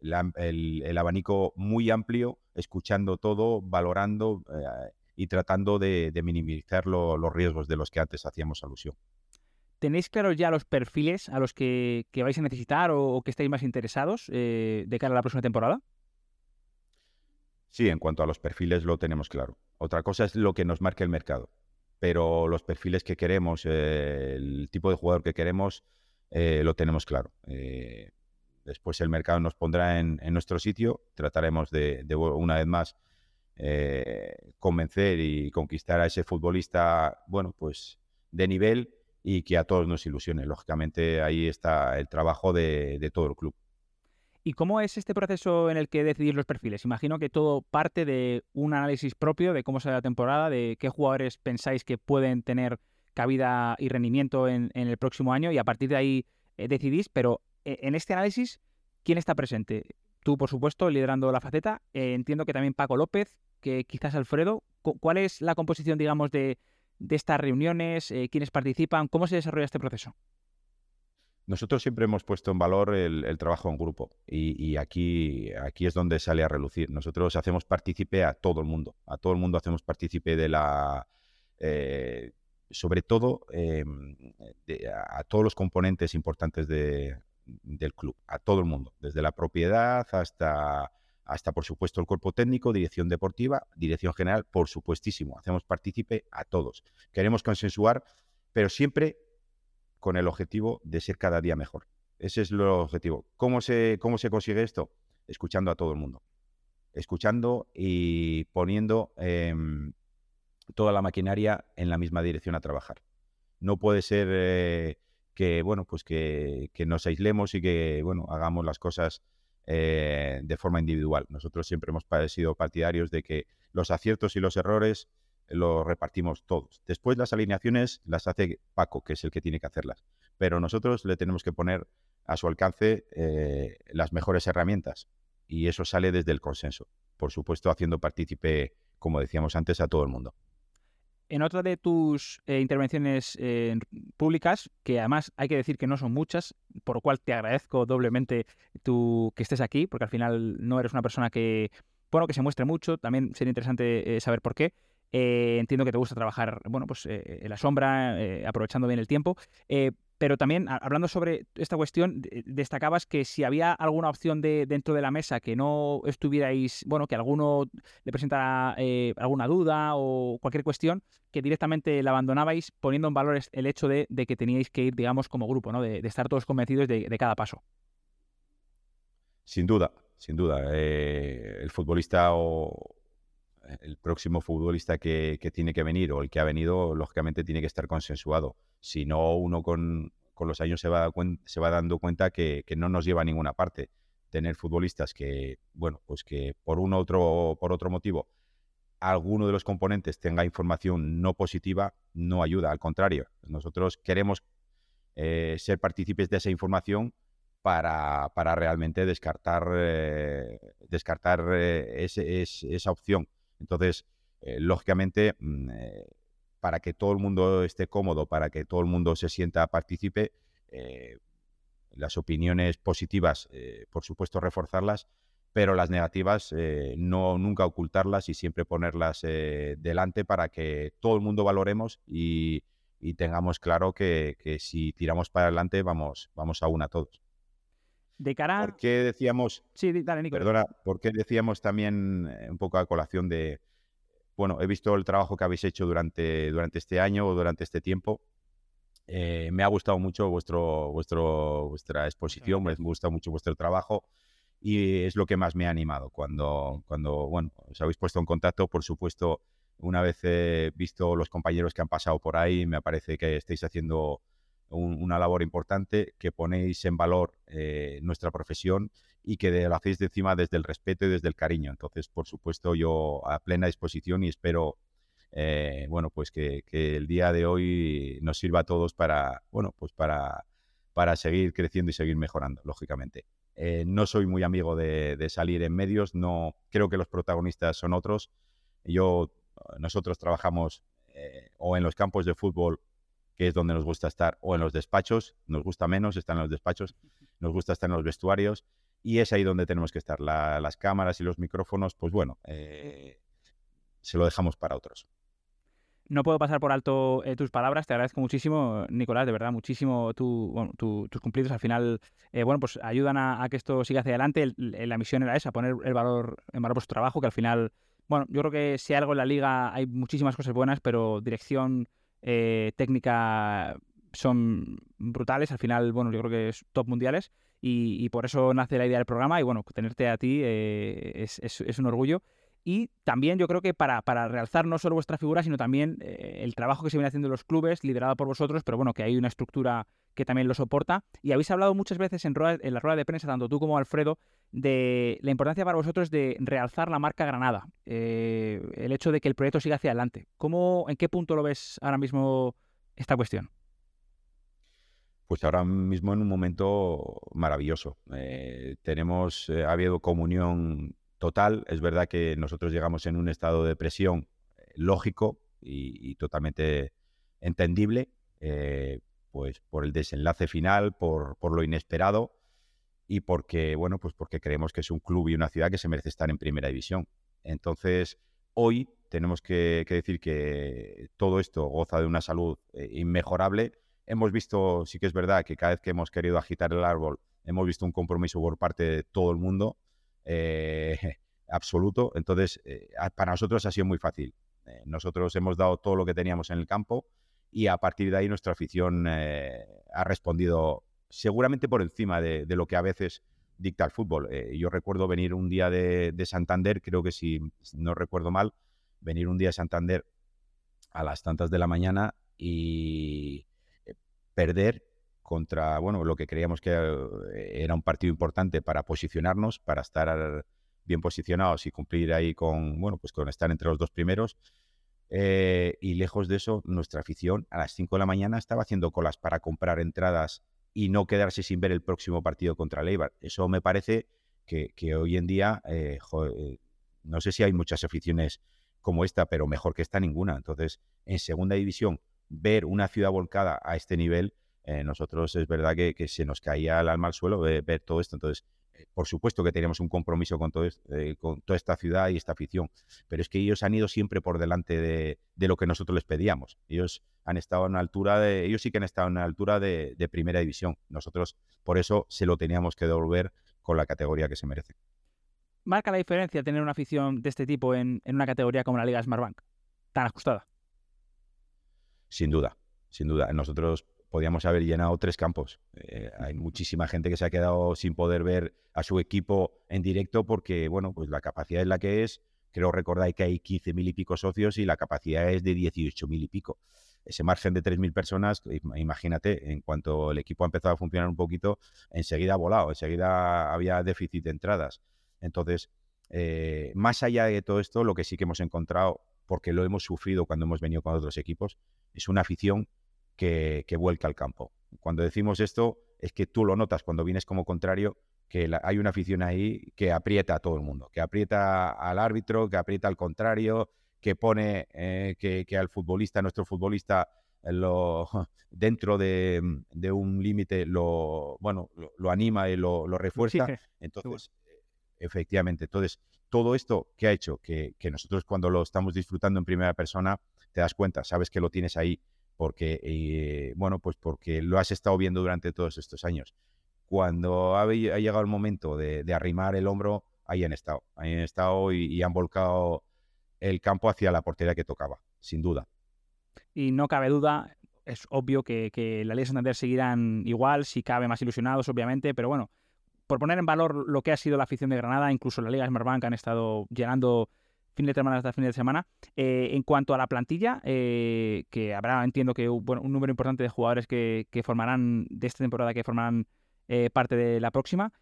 el, abanico muy amplio, escuchando todo, valorando y tratando de, minimizar los riesgos de los que antes hacíamos alusión. ¿Tenéis claros ya los perfiles a los que, vais a necesitar o, que estáis más interesados eh, de cara a la próxima temporada? Sí, en cuanto a los perfiles lo tenemos claro. Otra cosa es lo que nos marca el mercado. Pero los perfiles que queremos, eh, el tipo de jugador que queremos, eh, lo tenemos claro. después el mercado nos pondrá en, nuestro sitio. Trataremos de, una vez más, eh, convencer y conquistar a ese futbolista, bueno, pues de nivel y que a todos nos ilusione. Lógicamente ahí está el trabajo de, todo el club. ¿Y cómo es este proceso en el que decidís los perfiles? Imagino que todo parte de un análisis propio de cómo será la temporada, de qué jugadores pensáis que pueden tener cabida y rendimiento en, el próximo año y a partir de ahí eh, decidís, pero eh, en este análisis, ¿quién está presente? Tú, por supuesto, liderando la faceta. entiendo que también Paco López, que quizás Alfredo. ¿Cuál es la composición, digamos, de, estas reuniones? Eh, ¿Quiénes participan? ¿Cómo se desarrolla este proceso? Nosotros siempre hemos puesto en valor el, trabajo en grupo y, aquí, aquí es donde sale a relucir. Nosotros hacemos partícipe a todo el mundo, a todo el mundo hacemos partícipe de la, eh, sobre todo em, a, todos los componentes importantes del club, a todo el mundo, desde la propiedad hasta hasta por supuesto el cuerpo técnico, dirección deportiva, dirección general, por supuestísimo. Hacemos partícipe a todos. Queremos consensuar, pero siempre con el objetivo de ser cada día mejor. Ese es el objetivo. ¿Cómo se, cómo se consigue esto? Escuchando a todo el mundo. Escuchando y poniendo em, toda la maquinaria en la misma dirección a trabajar. No puede ser eh, que, bueno, pues que, que, nos aislemos y que, bueno, hagamos las cosas eh, de forma individual. Nosotros siempre hemos sido partidarios de que los aciertos y los errores los repartimos todos. Después las alineaciones las hace Paco, que es el que tiene que hacerlas. Pero nosotros le tenemos que poner a su alcance eh, las mejores herramientas. Y eso sale desde el consenso. Por supuesto, haciendo partícipe, como decíamos antes, a todo el mundo. En otra de tus eh, intervenciones eh, públicas, que además hay que decir que no son muchas, por lo cual te agradezco doblemente tu, que estés aquí, porque al final no eres una persona que, bueno, que se muestre mucho, también sería interesante saber por qué. entiendo que te gusta trabajar, bueno, pues en la sombra, aprovechando bien el tiempo. Pero también, hablando sobre esta cuestión, destacabas que si había alguna opción de, dentro de la mesa que no estuvierais, bueno, que alguno le presentara eh, alguna duda o cualquier cuestión, que directamente la abandonabais poniendo en valor el hecho de, que teníais que ir, digamos, como grupo, ¿no? De, estar todos convencidos de, cada paso. Sin duda, sin duda. Eh, el futbolista o, el próximo futbolista que, tiene que venir o el que ha venido, lógicamente tiene que estar consensuado. Si no, uno con, los años se va, se va dando cuenta que, no nos lleva a ninguna parte. Tener futbolistas que, bueno, pues que por un otro, por otro motivo, alguno de los componentes tenga información no positiva, no ayuda. Al contrario, nosotros queremos eh, ser partícipes de esa información para, realmente descartar, eh, descartar eh, esa opción. Entonces, eh, lógicamente, mm, eh, para que todo el mundo esté cómodo, para que todo el mundo se sienta partícipe, eh, las opiniones positivas, por supuesto, reforzarlas, pero las negativas, no nunca ocultarlas y siempre ponerlas delante para que todo el mundo valoremos y, tengamos claro que, si tiramos para adelante vamos, vamos a una todos. De cara ¿Por qué decíamos... Sí, dale, Nico. Perdona, ¿por qué decíamos también eh, un poco a colación de... Bueno, he visto el trabajo que habéis hecho durante, durante este año o durante este tiempo. Eh, me ha gustado mucho vuestro, vuestro, vuestra exposición, me ha gustado mucho vuestro trabajo y es lo que más me ha animado. Cuando, cuando bueno, os habéis puesto en contacto, por supuesto, una vez he visto los compañeros que han pasado por ahí, me parece que estáis haciendo una labor importante, que ponéis en valor eh, nuestra profesión y que lo hacéis de encima desde el respeto y desde el cariño. Entonces, por supuesto, yo a plena disposición y espero, eh, bueno, pues que, el día de hoy nos sirva a todos para, bueno, pues para, para seguir creciendo y seguir mejorando, lógicamente. Eh, no soy muy amigo de, de, salir en medios, no creo que los protagonistas son otros. Yo, nosotros trabajamos o en los campos de fútbol que es donde nos gusta estar, o en los despachos, nos gusta menos estar en los despachos, nos gusta estar en los vestuarios, y es ahí donde tenemos que estar. las cámaras y los micrófonos, pues bueno, eh, se lo dejamos para otros. No puedo pasar por alto eh, tus palabras, te agradezco muchísimo, Nicolás, de verdad, muchísimo tu, tus cumplidos. Al final, eh, bueno, pues ayudan a, que esto siga hacia adelante. la misión era esa, poner el valor en valor por su trabajo, que al final, bueno, yo creo que si hay algo en la liga hay muchísimas cosas buenas, pero dirección, eh, técnica son brutales. Al final, bueno, yo creo que es top mundiales y, por eso nace la idea del programa y bueno, tenerte a ti eh, es, un orgullo. Y también yo creo que para, para realzar no solo vuestra figura, sino también eh, el trabajo que se viene haciendo en los clubes, liderado por vosotros, pero bueno, que hay una estructura que también lo soporta. Y habéis hablado muchas veces en, en la rueda de prensa, tanto tú como Alfredo, de la importancia para vosotros de realzar la marca Granada, eh, el hecho de que el proyecto siga hacia adelante. ¿Cómo, ¿En qué punto lo ves ahora mismo esta cuestión? Pues ahora mismo en un momento maravilloso. Eh, tenemos, ha habido comunión total. Es verdad que nosotros llegamos en un estado de presión lógico y, totalmente entendible, pues por el desenlace final, por, por lo inesperado y porque, bueno, pues porque creemos que es un club y una ciudad que se merece estar en primera división. Entonces, hoy tenemos que, decir que todo esto goza de una salud eh, inmejorable. Hemos visto, sí que es verdad, que cada vez que hemos querido agitar el árbol, hemos visto un compromiso por parte de todo el mundo, eh, absoluto. Entonces, eh, para nosotros ha sido muy fácil. nosotros hemos dado todo lo que teníamos en el campo y a partir de ahí nuestra afición ha respondido seguramente por encima de, lo que a veces dicta el fútbol. Eh, yo recuerdo venir un día de, Santander, creo que si no recuerdo mal, venir un día de Santander a las tantas de la mañana y eh, perder contra, bueno, lo que creíamos que eh, era un partido importante para posicionarnos, para estar bien posicionados y cumplir ahí con, bueno, pues con estar entre los dos primeros. y lejos de eso, nuestra afición a las 5 de la mañana estaba haciendo colas para comprar entradas y no quedarse sin ver el próximo partido contra el Eibar. Eso me parece que, hoy en día, eh, eh, no sé si hay muchas aficiones como esta, pero mejor que esta ninguna. Entonces, en segunda división, ver una ciudad volcada a este nivel, eh, nosotros es verdad que, se nos caía el alma al suelo de ver todo esto. Entonces, por supuesto que teníamos un compromiso con, todo, con toda esta ciudad y esta afición, pero es que ellos han ido siempre por delante de, lo que nosotros les pedíamos. Ellos han estado en la altura de, ellos sí que han estado en la altura de, de primera división. Nosotros, por eso, se lo teníamos que devolver con la categoría que se merece. ¿Marca la diferencia tener una afición de este tipo en, una categoría como la Liga Smartbank? Tan ajustada. Sin duda, sin duda. Nosotros podíamos haber llenado tres campos. Eh, hay muchísima gente que se ha quedado sin poder ver a su equipo en directo porque, bueno, pues la capacidad es la que es. Creo recordar que hay 15.000 y pico socios y la capacidad es de 18.000 y pico ese margen de 3.000 personas, imagínate, en cuanto el equipo ha empezado a funcionar un poquito, enseguida ha volado, enseguida había déficit de entradas. Entonces, eh, más allá de todo esto, lo que sí que hemos encontrado, porque lo hemos sufrido cuando hemos venido con otros equipos, es una afición que, vuelca al campo. Cuando decimos esto, es que tú lo notas cuando vienes como contrario, que hay una afición ahí que aprieta a todo el mundo, que aprieta al árbitro, que aprieta al contrario, que pone eh, que, al futbolista, nuestro futbolista, eh, lo, dentro de, un límite lo, bueno, lo, anima y lo, refuerza. Entonces, efectivamente, entonces, todo esto que ha hecho que, nosotros cuando lo estamos disfrutando en primera persona, te das cuenta, sabes que lo tienes ahí porque, eh, bueno, pues porque lo has estado viendo durante todos estos años. Cuando ha, llegado el momento de, arrimar el hombro, ahí han estado, ahí han estado y han volcado el campo hacia la portería que tocaba, sin duda. Y no cabe duda, es obvio que, que la Liga Santander seguirán igual, si cabe más ilusionados, obviamente, pero bueno, por poner en valor lo que ha sido la afición de Granada, incluso la Liga Smartbank han estado llenando fin de semana hasta fin de semana. Eh, en cuanto a la plantilla, eh, que habrá, entiendo que bueno, un número importante de jugadores que, formarán de esta temporada, que formarán eh, parte de la próxima,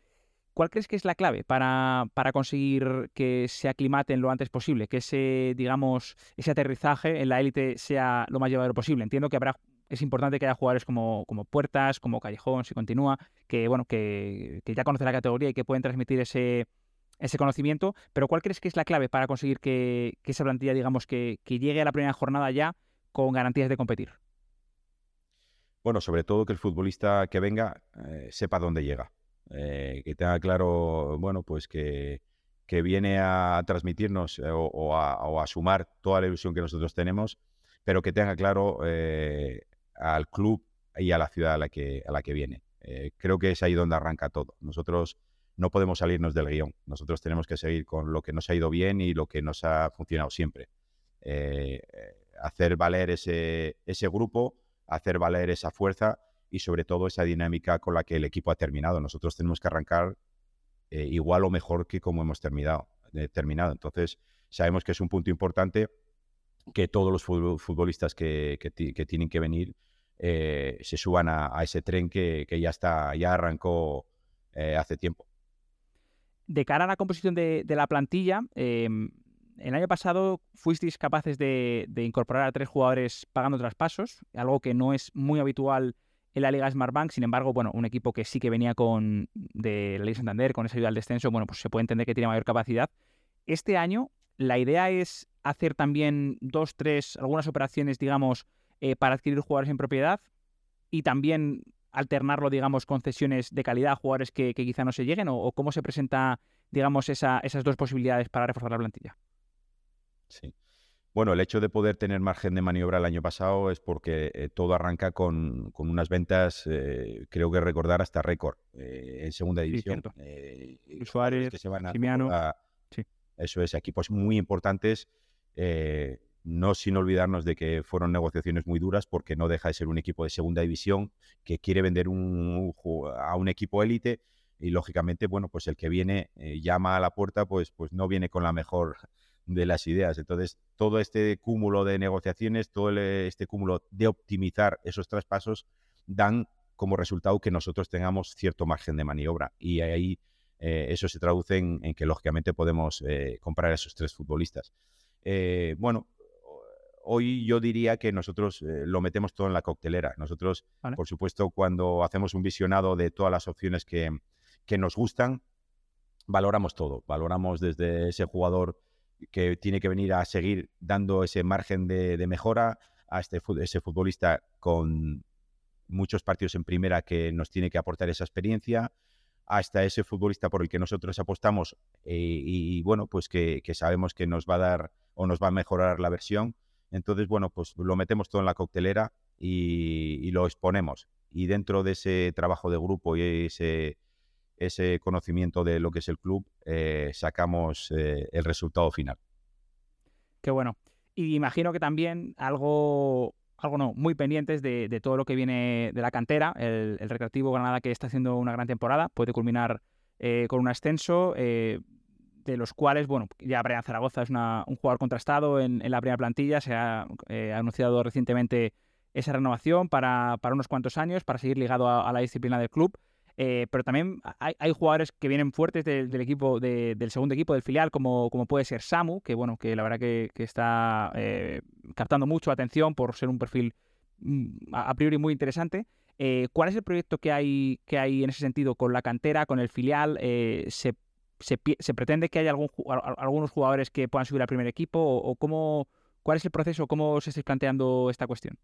¿Cuál crees que es la clave para, conseguir que se aclimaten lo antes posible? Que ese, digamos, ese aterrizaje en la élite sea lo más llevadero posible. Entiendo que habrá, es importante que haya jugadores como, como Puertas, como Callejón, si continúa, que bueno, que, ya conocen la categoría y que pueden transmitir ese, ese conocimiento. Pero ¿cuál crees que es la clave para conseguir que, esa plantilla, digamos, que, llegue a la primera jornada ya con garantías de competir? Bueno, sobre todo que el futbolista que venga eh, sepa dónde llega. Eh, que tenga claro, bueno, pues que, que viene a transmitirnos eh, o, a, sumar toda la ilusión que nosotros tenemos, pero que tenga claro al club y a la ciudad a la que, a la que viene. creo que es ahí donde arranca todo. Nosotros no podemos salirnos del guion. Nosotros tenemos que seguir con lo que nos ha ido bien y lo que nos ha funcionado siempre. hacer valer ese, ese grupo, hacer valer esa fuerza y sobre todo esa dinámica con la que el equipo ha terminado. Nosotros tenemos que arrancar eh, igual o mejor que como hemos terminado, eh, terminado. Entonces, sabemos que es un punto importante que todos los futbolistas que, tienen que venir eh, se suban a, ese tren que, ya está, ya arrancó hace tiempo. De cara a la composición de, la plantilla, em, el año pasado fuisteis capaces de, incorporar a tres jugadores pagando traspasos, algo que no es muy habitual en la Liga Smartbank. Sin embargo, bueno, un equipo que sí que venía con de la Liga Santander, con esa ayuda al descenso, bueno, pues se puede entender que tiene mayor capacidad. Este año la idea es hacer también dos, tres, algunas operaciones, digamos, eh, para adquirir jugadores en propiedad y también alternarlo, digamos, con cesiones de calidad jugadores que, quizá no se lleguen o, cómo se presenta, digamos, esa, esas dos posibilidades para reforzar la plantilla. Sí. Bueno, el hecho de poder tener margen de maniobra el año pasado es porque eh, todo arranca con, unas ventas, eh, creo que recordar hasta récord eh, en segunda división. Sí, Suárez, que se van a, sí. Eso es, equipos muy importantes. No sin olvidarnos de que fueron negociaciones muy duras porque no deja de ser un equipo de segunda división que quiere vender un, a un equipo élite y lógicamente, bueno, pues el que viene llama a la puerta, pues, pues no viene con la mejor de las ideas. Entonces, todo este cúmulo de negociaciones, todo este cúmulo de optimizar esos traspasos, dan como resultado que nosotros tengamos cierto margen de maniobra. Y ahí eh, eso se traduce en, que, lógicamente, podemos eh, comprar a esos tres futbolistas. Eh, bueno, hoy yo diría que nosotros eh, lo metemos todo en la coctelera. Nosotros, por supuesto, cuando hacemos un visionado de todas las opciones que, nos gustan, valoramos todo. Valoramos desde ese jugador que tiene que venir a seguir dando ese margen de, mejora a este, ese futbolista con muchos partidos en primera que nos tiene que aportar esa experiencia, hasta ese futbolista por el que nosotros apostamos eh, y, bueno, pues que, sabemos que nos va a dar o nos va a mejorar la versión. Entonces, bueno, pues lo metemos todo en la coctelera y, lo exponemos. Y dentro de ese trabajo de grupo y ese, ese conocimiento de lo que es el club, eh, sacamos eh, el resultado final. Qué bueno. Y imagino que también algo algo no, muy pendientes de, todo lo que viene de la cantera. El, Recreativo Granada que está haciendo una gran temporada, puede culminar eh, con un ascenso, eh, de los cuales, bueno, ya Brian Zaragoza es un jugador contrastado en, la primera plantilla, se ha eh, anunciado recientemente esa renovación para, unos cuantos años, para seguir ligado a la disciplina del club. Eh, pero también hay, jugadores que vienen fuertes del equipo, del segundo equipo, del filial, como, como puede ser Samu, que bueno, que la verdad que, está eh, captando mucho atención por ser un perfil mm, a, priori muy interesante. ¿Cuál es el proyecto que hay, que hay en ese sentido con la cantera, con el filial? Se, se, pretende que haya algunos jugadores que puedan subir al primer equipo? ¿O, cómo, cuál es el proceso? ¿Cómo se está planteando esta cuestión?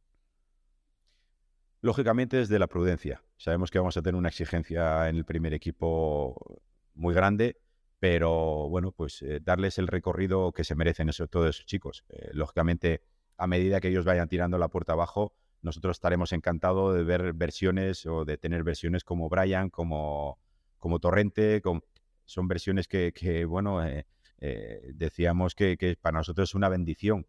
Lógicamente desde la prudencia. Sabemos que vamos a tener una exigencia en el primer equipo muy grande, pero bueno, pues eh, darles el recorrido que se merecen todos esos chicos. Eh, lógicamente, a medida que ellos vayan tirando la puerta abajo, nosotros estaremos encantados de ver versiones o de tener versiones como Brian, como, como Torrente, son versiones que, bueno, eh, decíamos que, para nosotros es una bendición.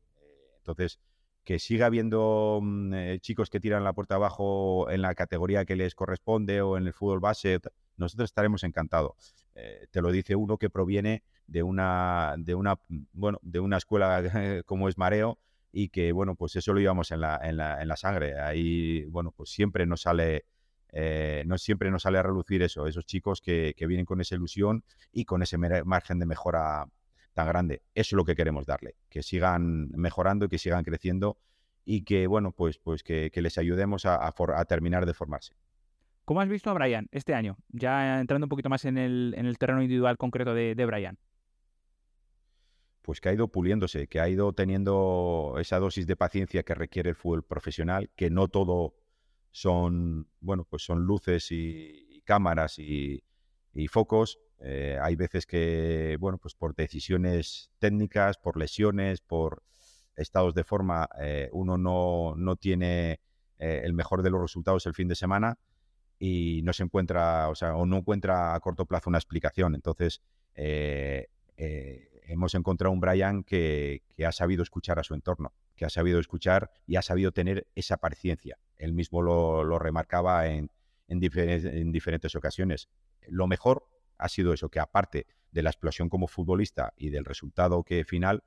Entonces, que siga habiendo mm, eh, chicos que tiran la puerta abajo en la categoría que les corresponde o en el fútbol base, nosotros estaremos encantados. Eh, te lo dice uno que proviene de una, de una, mm, bueno, de una escuela como es Mareo y que, bueno, pues eso lo llevamos en la, en la, en la sangre. Ahí, bueno, pues siempre nos sale... Eh, no siempre nos sale a relucir eso, esos chicos que, que vienen con esa ilusión y con ese margen de mejora tan grande. Eso es lo que queremos darle, que sigan mejorando y que sigan creciendo y que, bueno, pues, pues que, les ayudemos a, terminar de formarse. ¿Cómo has visto a Brian este año? Ya entrando un poquito más en el, en el terreno individual concreto de, de Brian pues que ha ido puliéndose, que ha ido teniendo esa dosis de paciencia que requiere el fútbol profesional, que no todo son, bueno, pues son luces y, cámaras y, focos, eh, hay veces que, bueno, pues por decisiones técnicas, por lesiones, por estados de forma, eh, uno no, no tiene eh, el mejor de los resultados el fin de semana y no se encuentra, o sea, o no encuentra a corto plazo una explicación. Entonces, hemos encontrado un Brian que, ha sabido escuchar a su entorno, que ha sabido escuchar y ha sabido tener esa paciencia. Él mismo lo, remarcaba en, en diferentes ocasiones. Lo mejor ha sido eso, que aparte de la explosión como futbolista y del resultado que final,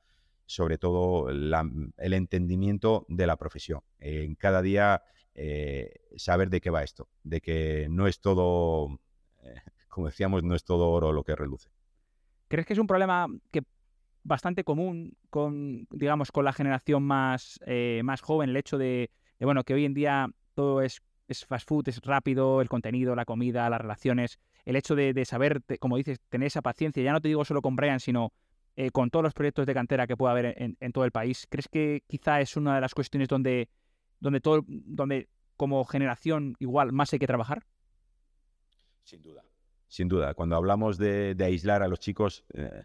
sobre todo el entendimiento de la profesión. En cada día eh, saber de qué va esto, de que no es todo, eh, como decíamos, no es todo oro lo que reluce. ¿Crees que es un problema que bastante común con, digamos, con la generación más, eh, más joven, el hecho de, de, bueno, que hoy en día todo es, fast food, es rápido, el contenido, la comida, las relaciones, el hecho de, saber, como dices, tener esa paciencia, ya no te digo solo con Brian, sino eh, con todos los proyectos de cantera que pueda haber en, todo el país, ¿crees que quizá es una de las cuestiones donde, donde, todo, donde como generación igual más hay que trabajar? Sin duda, sin duda. Cuando hablamos de, aislar a los chicos, eh,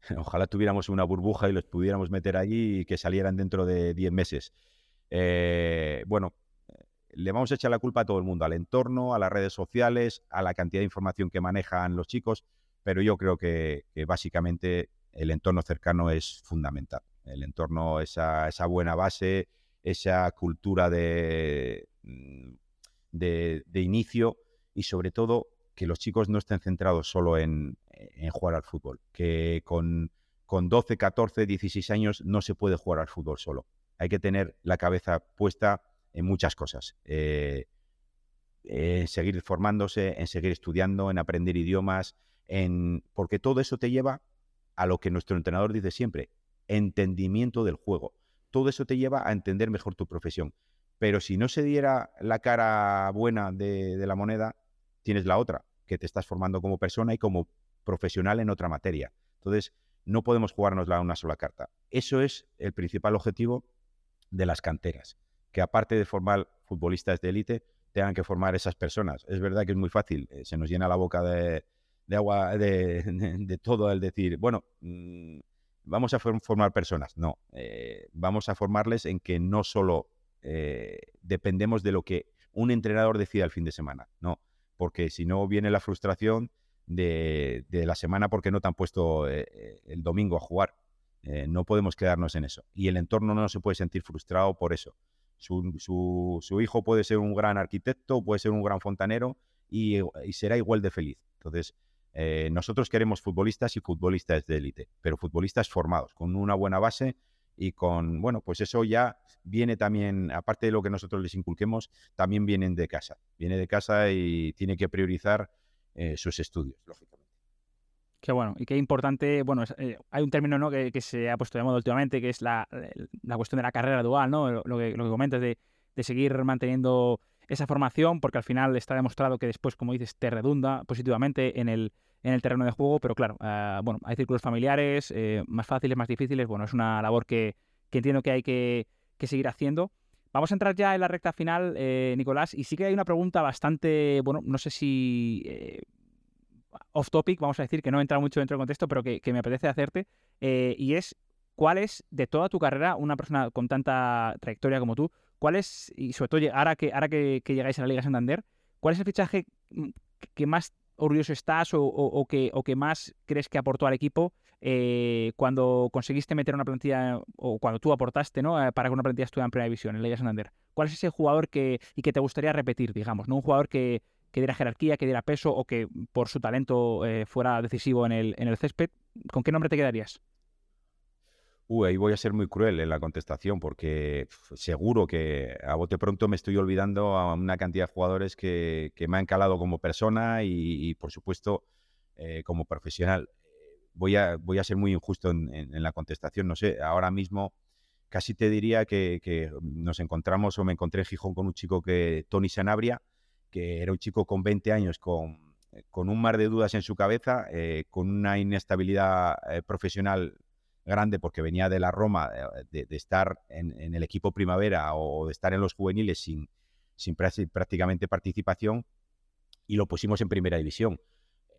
ojalá tuviéramos una burbuja y los pudiéramos meter allí y que salieran dentro de 10 meses. Eh, bueno, le vamos a echar la culpa a todo el mundo, al entorno, a las redes sociales, a la cantidad de información que manejan los chicos, pero yo creo que, básicamente el entorno cercano es fundamental. El entorno, esa, buena base, esa cultura de, mm, de, inicio y sobre todo que los chicos no estén centrados solo en, jugar al fútbol, que con, con 12, 14, 16 años no se puede jugar al fútbol solo. Hay que tener la cabeza puesta en muchas cosas. Eh, en seguir formándose, en seguir estudiando, en aprender idiomas, en porque todo eso te lleva a lo que nuestro entrenador dice siempre, entendimiento del juego. todo eso te lleva a entender mejor tu profesión. Pero si no se diera la cara buena de, la moneda, tienes la otra, que te estás formando como persona y como profesional en otra materia. Entonces, no podemos jugarnos una sola carta. Eso es el principal objetivo de las canteras, que aparte de formar futbolistas de élite, tengan que formar esas personas. Es verdad que es muy fácil, eh, se nos llena la boca de, agua, de, todo el decir, bueno, mm, vamos a formar personas. No, eh, vamos a formarles en que no solo eh, dependemos de lo que un entrenador decida el fin de semana, no, porque si no viene la frustración de, la semana porque no te han puesto el domingo a jugar. No podemos quedarnos en eso. Y el entorno no se puede sentir frustrado por eso. Su, hijo puede ser un gran arquitecto, puede ser un gran fontanero y, y será igual de feliz. Entonces, eh, nosotros queremos futbolistas y futbolistas de élite, pero futbolistas formados, con una buena base y con, bueno, pues eso ya viene también, aparte de lo que nosotros les inculquemos, también vienen de casa. Viene de casa y tiene que priorizar eh, sus estudios, lógicamente. Qué bueno, y qué importante, bueno, eh, hay un término ¿no? que, se ha puesto de moda últimamente, que es la, cuestión de la carrera dual, ¿no? Lo, que, lo que comentas de, de seguir manteniendo esa formación, porque al final está demostrado que después, como dices, te redunda positivamente en el, en el terreno de juego, pero claro, ah, bueno, hay círculos familiares, eh, más fáciles, más difíciles, bueno, es una labor que, entiendo que hay que, seguir haciendo. Vamos a entrar ya en la recta final, eh, Nicolás, y sí que hay una pregunta bastante, bueno, no sé si eh, off topic, vamos a decir, que no entra mucho dentro del contexto, pero que, me apetece hacerte, y es, ¿cuál es de toda tu carrera, una persona con tanta trayectoria como tú, cuál es, y sobre todo ahora que, ahora que, llegáis a la Liga Santander, cuál es el fichaje mm, que más orgulloso estás o, que, o que más crees que aportó al equipo eh, cuando conseguiste meter una plantilla o cuando tú aportaste ¿no? Eh, para que una plantilla estuviera en primera división, en Liga Santander? ¿Cuál es ese jugador que, y que te gustaría repetir, digamos? ¿no? Un jugador que, diera jerarquía, que diera peso o que por su talento eh, fuera decisivo en el, en el césped. ¿Con qué nombre te quedarías? Uy, ahí voy a ser muy cruel en la contestación porque seguro que a bote pronto me estoy olvidando a una cantidad de jugadores que, me han calado como persona y, por supuesto, eh, como profesional. Voy a, voy a ser muy injusto en, la contestación. No sé, ahora mismo casi te diría que, nos encontramos o me encontré en Gijón con un chico que, Tony Sanabria, que era un chico con 20 años, con, con un mar de dudas en su cabeza, eh, con una inestabilidad eh, profesional grande porque venía de la Roma, de, estar en, el equipo primavera o de estar en los juveniles sin, sin prácticamente participación y lo pusimos en primera división.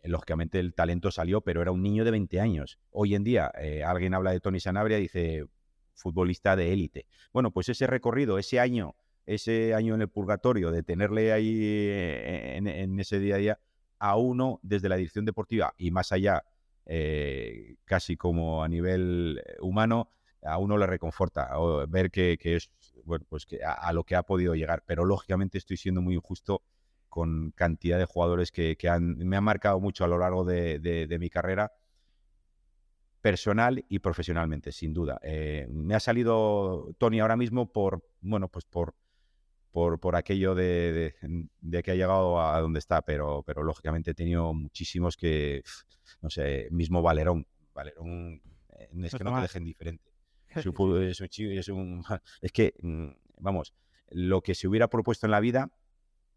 Lógicamente el talento salió, pero era un niño de 20 años. Hoy en día eh, alguien habla de Tony Sanabria y dice futbolista de élite. Bueno, pues ese recorrido, ese año, ese año en el purgatorio, de tenerle ahí eh, en, ese día a día a uno desde la dirección deportiva y más allá eh, casi como a nivel eh, humano, a uno le reconforta ver que, es, bueno, pues que a, lo que ha podido llegar. Pero lógicamente estoy siendo muy injusto con cantidad de jugadores que, me han marcado mucho a lo largo de, mi carrera personal y profesionalmente, sin duda. Me ha salido Tony ahora mismo por, bueno, pues por, por, por aquello de, que ha llegado a donde está, pero, pero lógicamente he tenido muchísimos que, no sé, mismo Valerón. Valerón eh, es que no te dejen diferente. Es un, es, es, un, es que, mm, vamos, lo que se hubiera propuesto en la vida,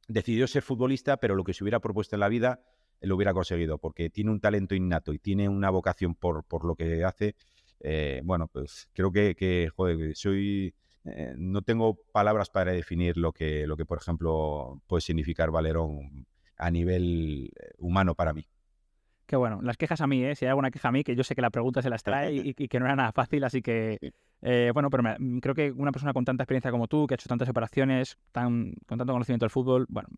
decidió ser futbolista, pero lo que se hubiera propuesto en la vida lo hubiera conseguido, porque tiene un talento innato y tiene una vocación por, por lo que hace. Eh, bueno, pues creo que, que joder, soy eh, no tengo palabras para definir lo que, lo que, por ejemplo, puede significar Valerón a nivel eh, humano para mí. Qué bueno, las quejas a mí, ¿eh? si hay alguna queja a mí, que yo sé que la pregunta se las trae y, que no era nada fácil, así que, eh, bueno, pero mm, creo que una persona con tanta experiencia como tú, que ha hecho tantas operaciones, tan, con tanto conocimiento del fútbol, bueno,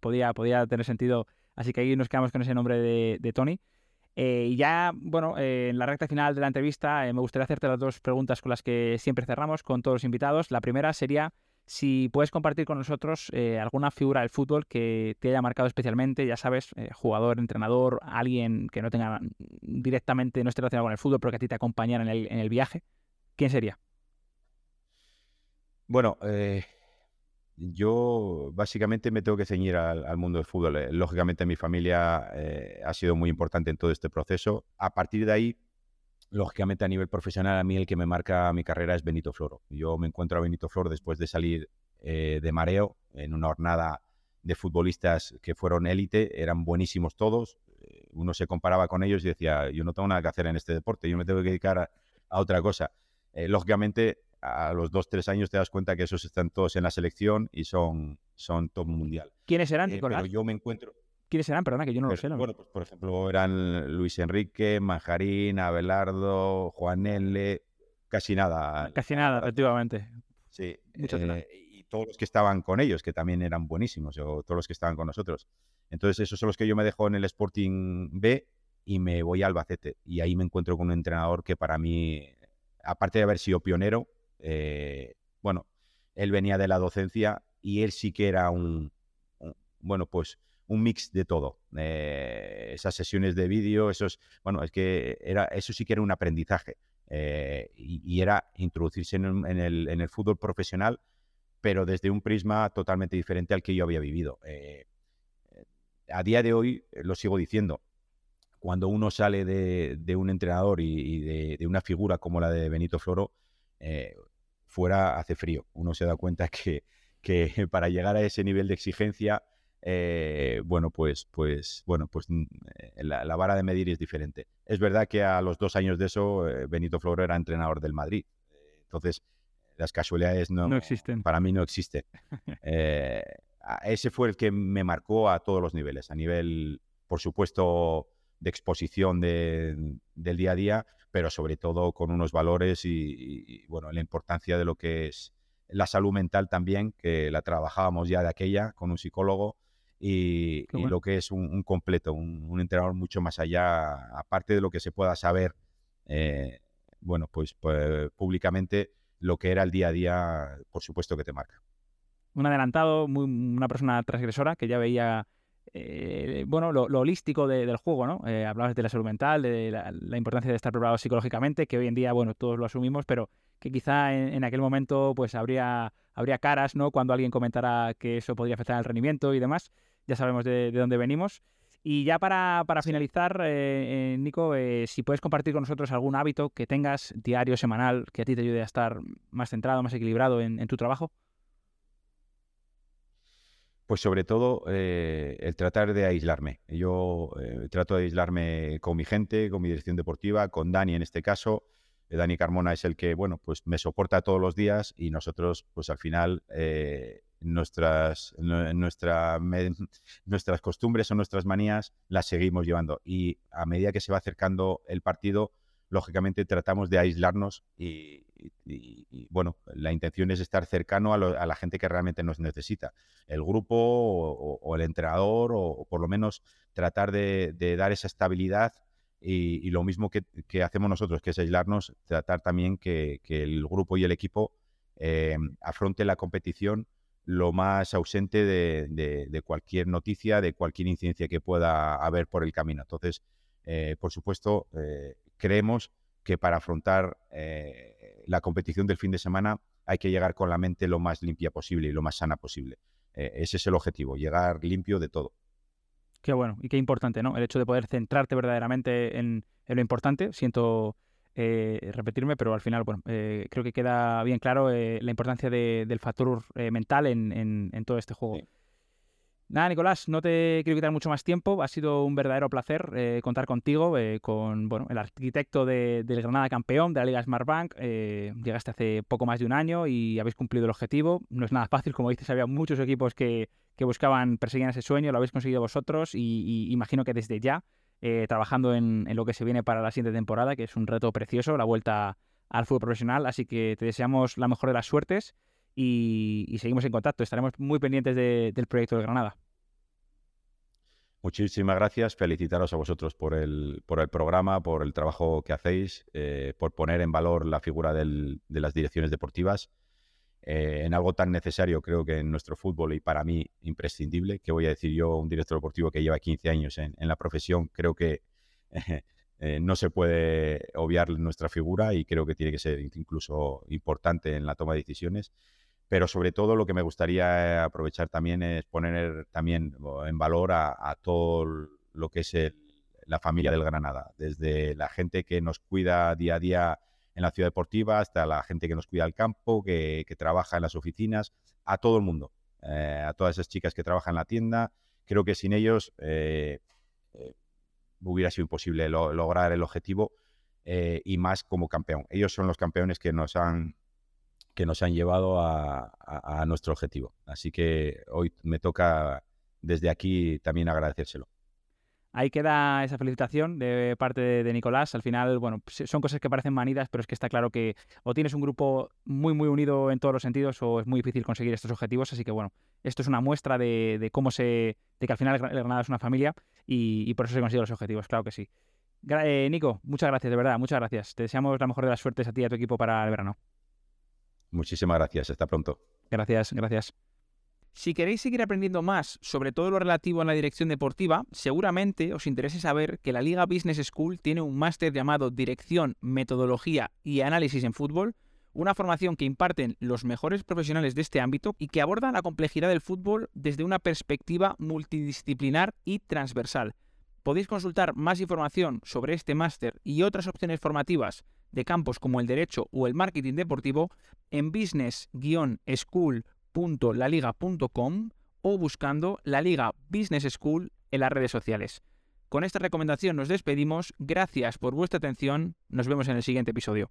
podía, podía tener sentido, así que ahí nos quedamos con ese nombre de, de Tony. Eh, y ya, bueno, eh, en la recta final de la entrevista eh, me gustaría hacerte las dos preguntas con las que siempre cerramos con todos los invitados. La primera sería si puedes compartir con nosotros alguna figura del fútbol que te haya marcado especialmente, ya sabes, jugador, entrenador, alguien que no tenga directamente, no esté relacionado con el fútbol, pero que a ti te acompañara en el, en el viaje. ¿Quién sería? Bueno, yo básicamente me tengo que ceñir al, mundo del fútbol. Eh, lógicamente mi familia eh, ha sido muy importante en todo este proceso. A partir de ahí lógicamente a nivel profesional a mí el que me marca mi carrera es Benito Floro. Yo me encuentro a Benito Floro después de salir eh, de mareo en una jornada de futbolistas que fueron élite, eran buenísimos todos. Uno se comparaba con ellos y decía, yo no tengo nada que hacer en este deporte, yo me tengo que dedicar a, otra cosa. Lógicamente, a los dos, tres años te das cuenta que esos están todos en la selección y son, son top mundial. ¿Quiénes eran, Pero yo me encuentro... ¿Quiénes eran? Perdona, que yo no lo sé. Bueno, pues por ejemplo, eran Luis Enrique, Manjarín, Abelardo, Juan L., casi nada. Casi nada, efectivamente. Sí, eh, y todos los que estaban con ellos, que también eran buenísimos, o todos los que estaban con nosotros. Entonces, esos son los que yo me dejo en el Sporting B y me voy a Albacete. Y ahí me encuentro con un entrenador que para mí, aparte de haber sido pionero, eh, bueno, él venía de la docencia y él sí que era un bueno, pues un mix de todo. Eh, esas sesiones de vídeo, esos, bueno, es que era, eso sí que era un aprendizaje. Eh, y, era introducirse en, el, fútbol profesional, pero desde un prisma totalmente diferente al que yo había vivido. A día de hoy, lo sigo diciendo, cuando uno sale de, un entrenador y, de, una figura como la de Benito Floro, fuera hace frío. Uno se da cuenta que, que para llegar a ese nivel de exigencia eh, bueno, pues, pues, bueno, pues mm, eh, la, vara de medir es diferente. Es verdad que a los dos años de eso, eh, Benito Floro era entrenador del Madrid. Entonces, las casualidades no, existen. Para mí no existen. ese fue el que me marcó a todos los niveles, a nivel, por supuesto, de exposición del día a día, pero sobre todo con unos valores y, bueno, la importancia de lo que es la salud mental también, que la trabajábamos ya de aquella con un psicólogo y, lo que es un, completo, un, entrenador mucho más allá, aparte de lo que se pueda saber, eh, bueno, pues, pues, públicamente, lo que era el día a día, por supuesto que te marca. Un adelantado, muy, una persona transgresora que ya veía eh, bueno, lo, holístico del juego, ¿no? Eh, hablabas de la salud mental, de la, importancia de estar preparado psicológicamente, que hoy en día, bueno, todos lo asumimos, pero que quizá en, aquel momento, pues habría, habría caras, ¿no? Cuando alguien comentara que eso podría afectar al rendimiento y demás ya sabemos de, dónde venimos. Y ya para, finalizar, eh, eh, Nico, si puedes compartir con nosotros algún hábito que tengas diario, semanal, que a ti te ayude a estar más centrado, más equilibrado en, tu trabajo. Pues sobre todo el tratar de aislarme. Yo trato de aislarme con mi gente, con mi dirección deportiva, con Dani en este caso. Dani Carmona es el que, bueno, pues me soporta todos los días y nosotros, pues al final, nuestras, nuestra, nuestras costumbres o nuestras manías las seguimos llevando. Y a medida que se va acercando el partido, lógicamente tratamos de aislarnos y, bueno, la intención es estar cercano a, la gente que realmente nos necesita, el grupo o, el entrenador o, por lo menos tratar de, dar esa estabilidad y, lo mismo que, hacemos nosotros, que es aislarnos, tratar también que, el grupo y el equipo eh, afronte la competición lo más ausente de, cualquier noticia, de cualquier incidencia que pueda haber por el camino. Entonces, eh, por supuesto, eh, creemos que para afrontar eh, la competición del fin de semana hay que llegar con la mente lo más limpia posible y lo más sana posible. ese es el objetivo, llegar limpio de todo. Qué bueno y qué importante, ¿no? El hecho de poder centrarte verdaderamente en, en lo importante. Siento eh, repetirme, pero al final, bueno, eh, creo que queda bien claro eh, la importancia del factor mental en, todo este juego. Nada, Nicolás, no te quiero quitar mucho más tiempo. Ha sido un verdadero placer contar contigo, con bueno, el arquitecto del Granada campeón de la Liga Smartbank. llegaste hace poco más de un año y habéis cumplido el objetivo. No es nada fácil, como dices, había muchos equipos que, buscaban, perseguían ese sueño, lo habéis conseguido vosotros y imagino que desde ya eh, trabajando en, lo que se viene para la siguiente temporada, que es un reto precioso, la vuelta al fútbol profesional. Así que te deseamos la mejor de las suertes y, seguimos en contacto. Estaremos muy pendientes del proyecto de Granada. Muchísimas gracias. Felicitaros a vosotros por el, por el programa, por el trabajo que hacéis, eh, por poner en valor la figura de las direcciones deportivas. Eh, en algo tan necesario, creo que en nuestro fútbol y para mí imprescindible, que voy a decir yo, un director deportivo que lleva 15 años en, la profesión, creo que eh, no se puede obviar nuestra figura y creo que tiene que ser incluso importante en la toma de decisiones. Pero sobre todo lo que me gustaría aprovechar también es poner también en valor a, todo lo que es el, la familia del Granada, desde la gente que nos cuida día a día en la ciudad deportiva hasta la gente que nos cuida al campo, que, trabaja en las oficinas, a todo el mundo, eh, a todas esas chicas que trabajan en la tienda. Creo que sin ellos eh, hubiera sido imposible lograr el objetivo y más como campeón. Ellos son los campeones que nos han que nos han llevado a, nuestro objetivo. Así que hoy me toca desde aquí también agradecérselo. Ahí queda esa felicitación de parte de, Nicolás. Al final, bueno, son cosas que parecen manidas, pero es que está claro que o tienes un grupo muy, muy unido en todos los sentidos o es muy difícil conseguir estos objetivos. Así que, bueno, esto es una muestra de, cómo se. de que al final el Granada es una familia y, por eso se consiguen los objetivos, claro que sí. Eh, Nico, muchas gracias, de verdad, muchas gracias. Te deseamos la mejor de las suertes a ti y a tu equipo para el verano. Muchísimas gracias. Hasta pronto. Gracias, gracias. Si queréis seguir aprendiendo más sobre todo lo relativo a la dirección deportiva, seguramente os interese saber que la Liga Business School tiene un máster llamado Dirección, Metodología y Análisis en Fútbol, una formación que imparten los mejores profesionales de este ámbito y que aborda la complejidad del fútbol desde una perspectiva multidisciplinar y transversal. Podéis consultar más información sobre este máster y otras opciones formativas de campos como el derecho o el marketing deportivo en business-school.laliga.com o buscando la Liga Business School en las redes sociales. Con esta recomendación nos despedimos, gracias por vuestra atención, nos vemos en el siguiente episodio.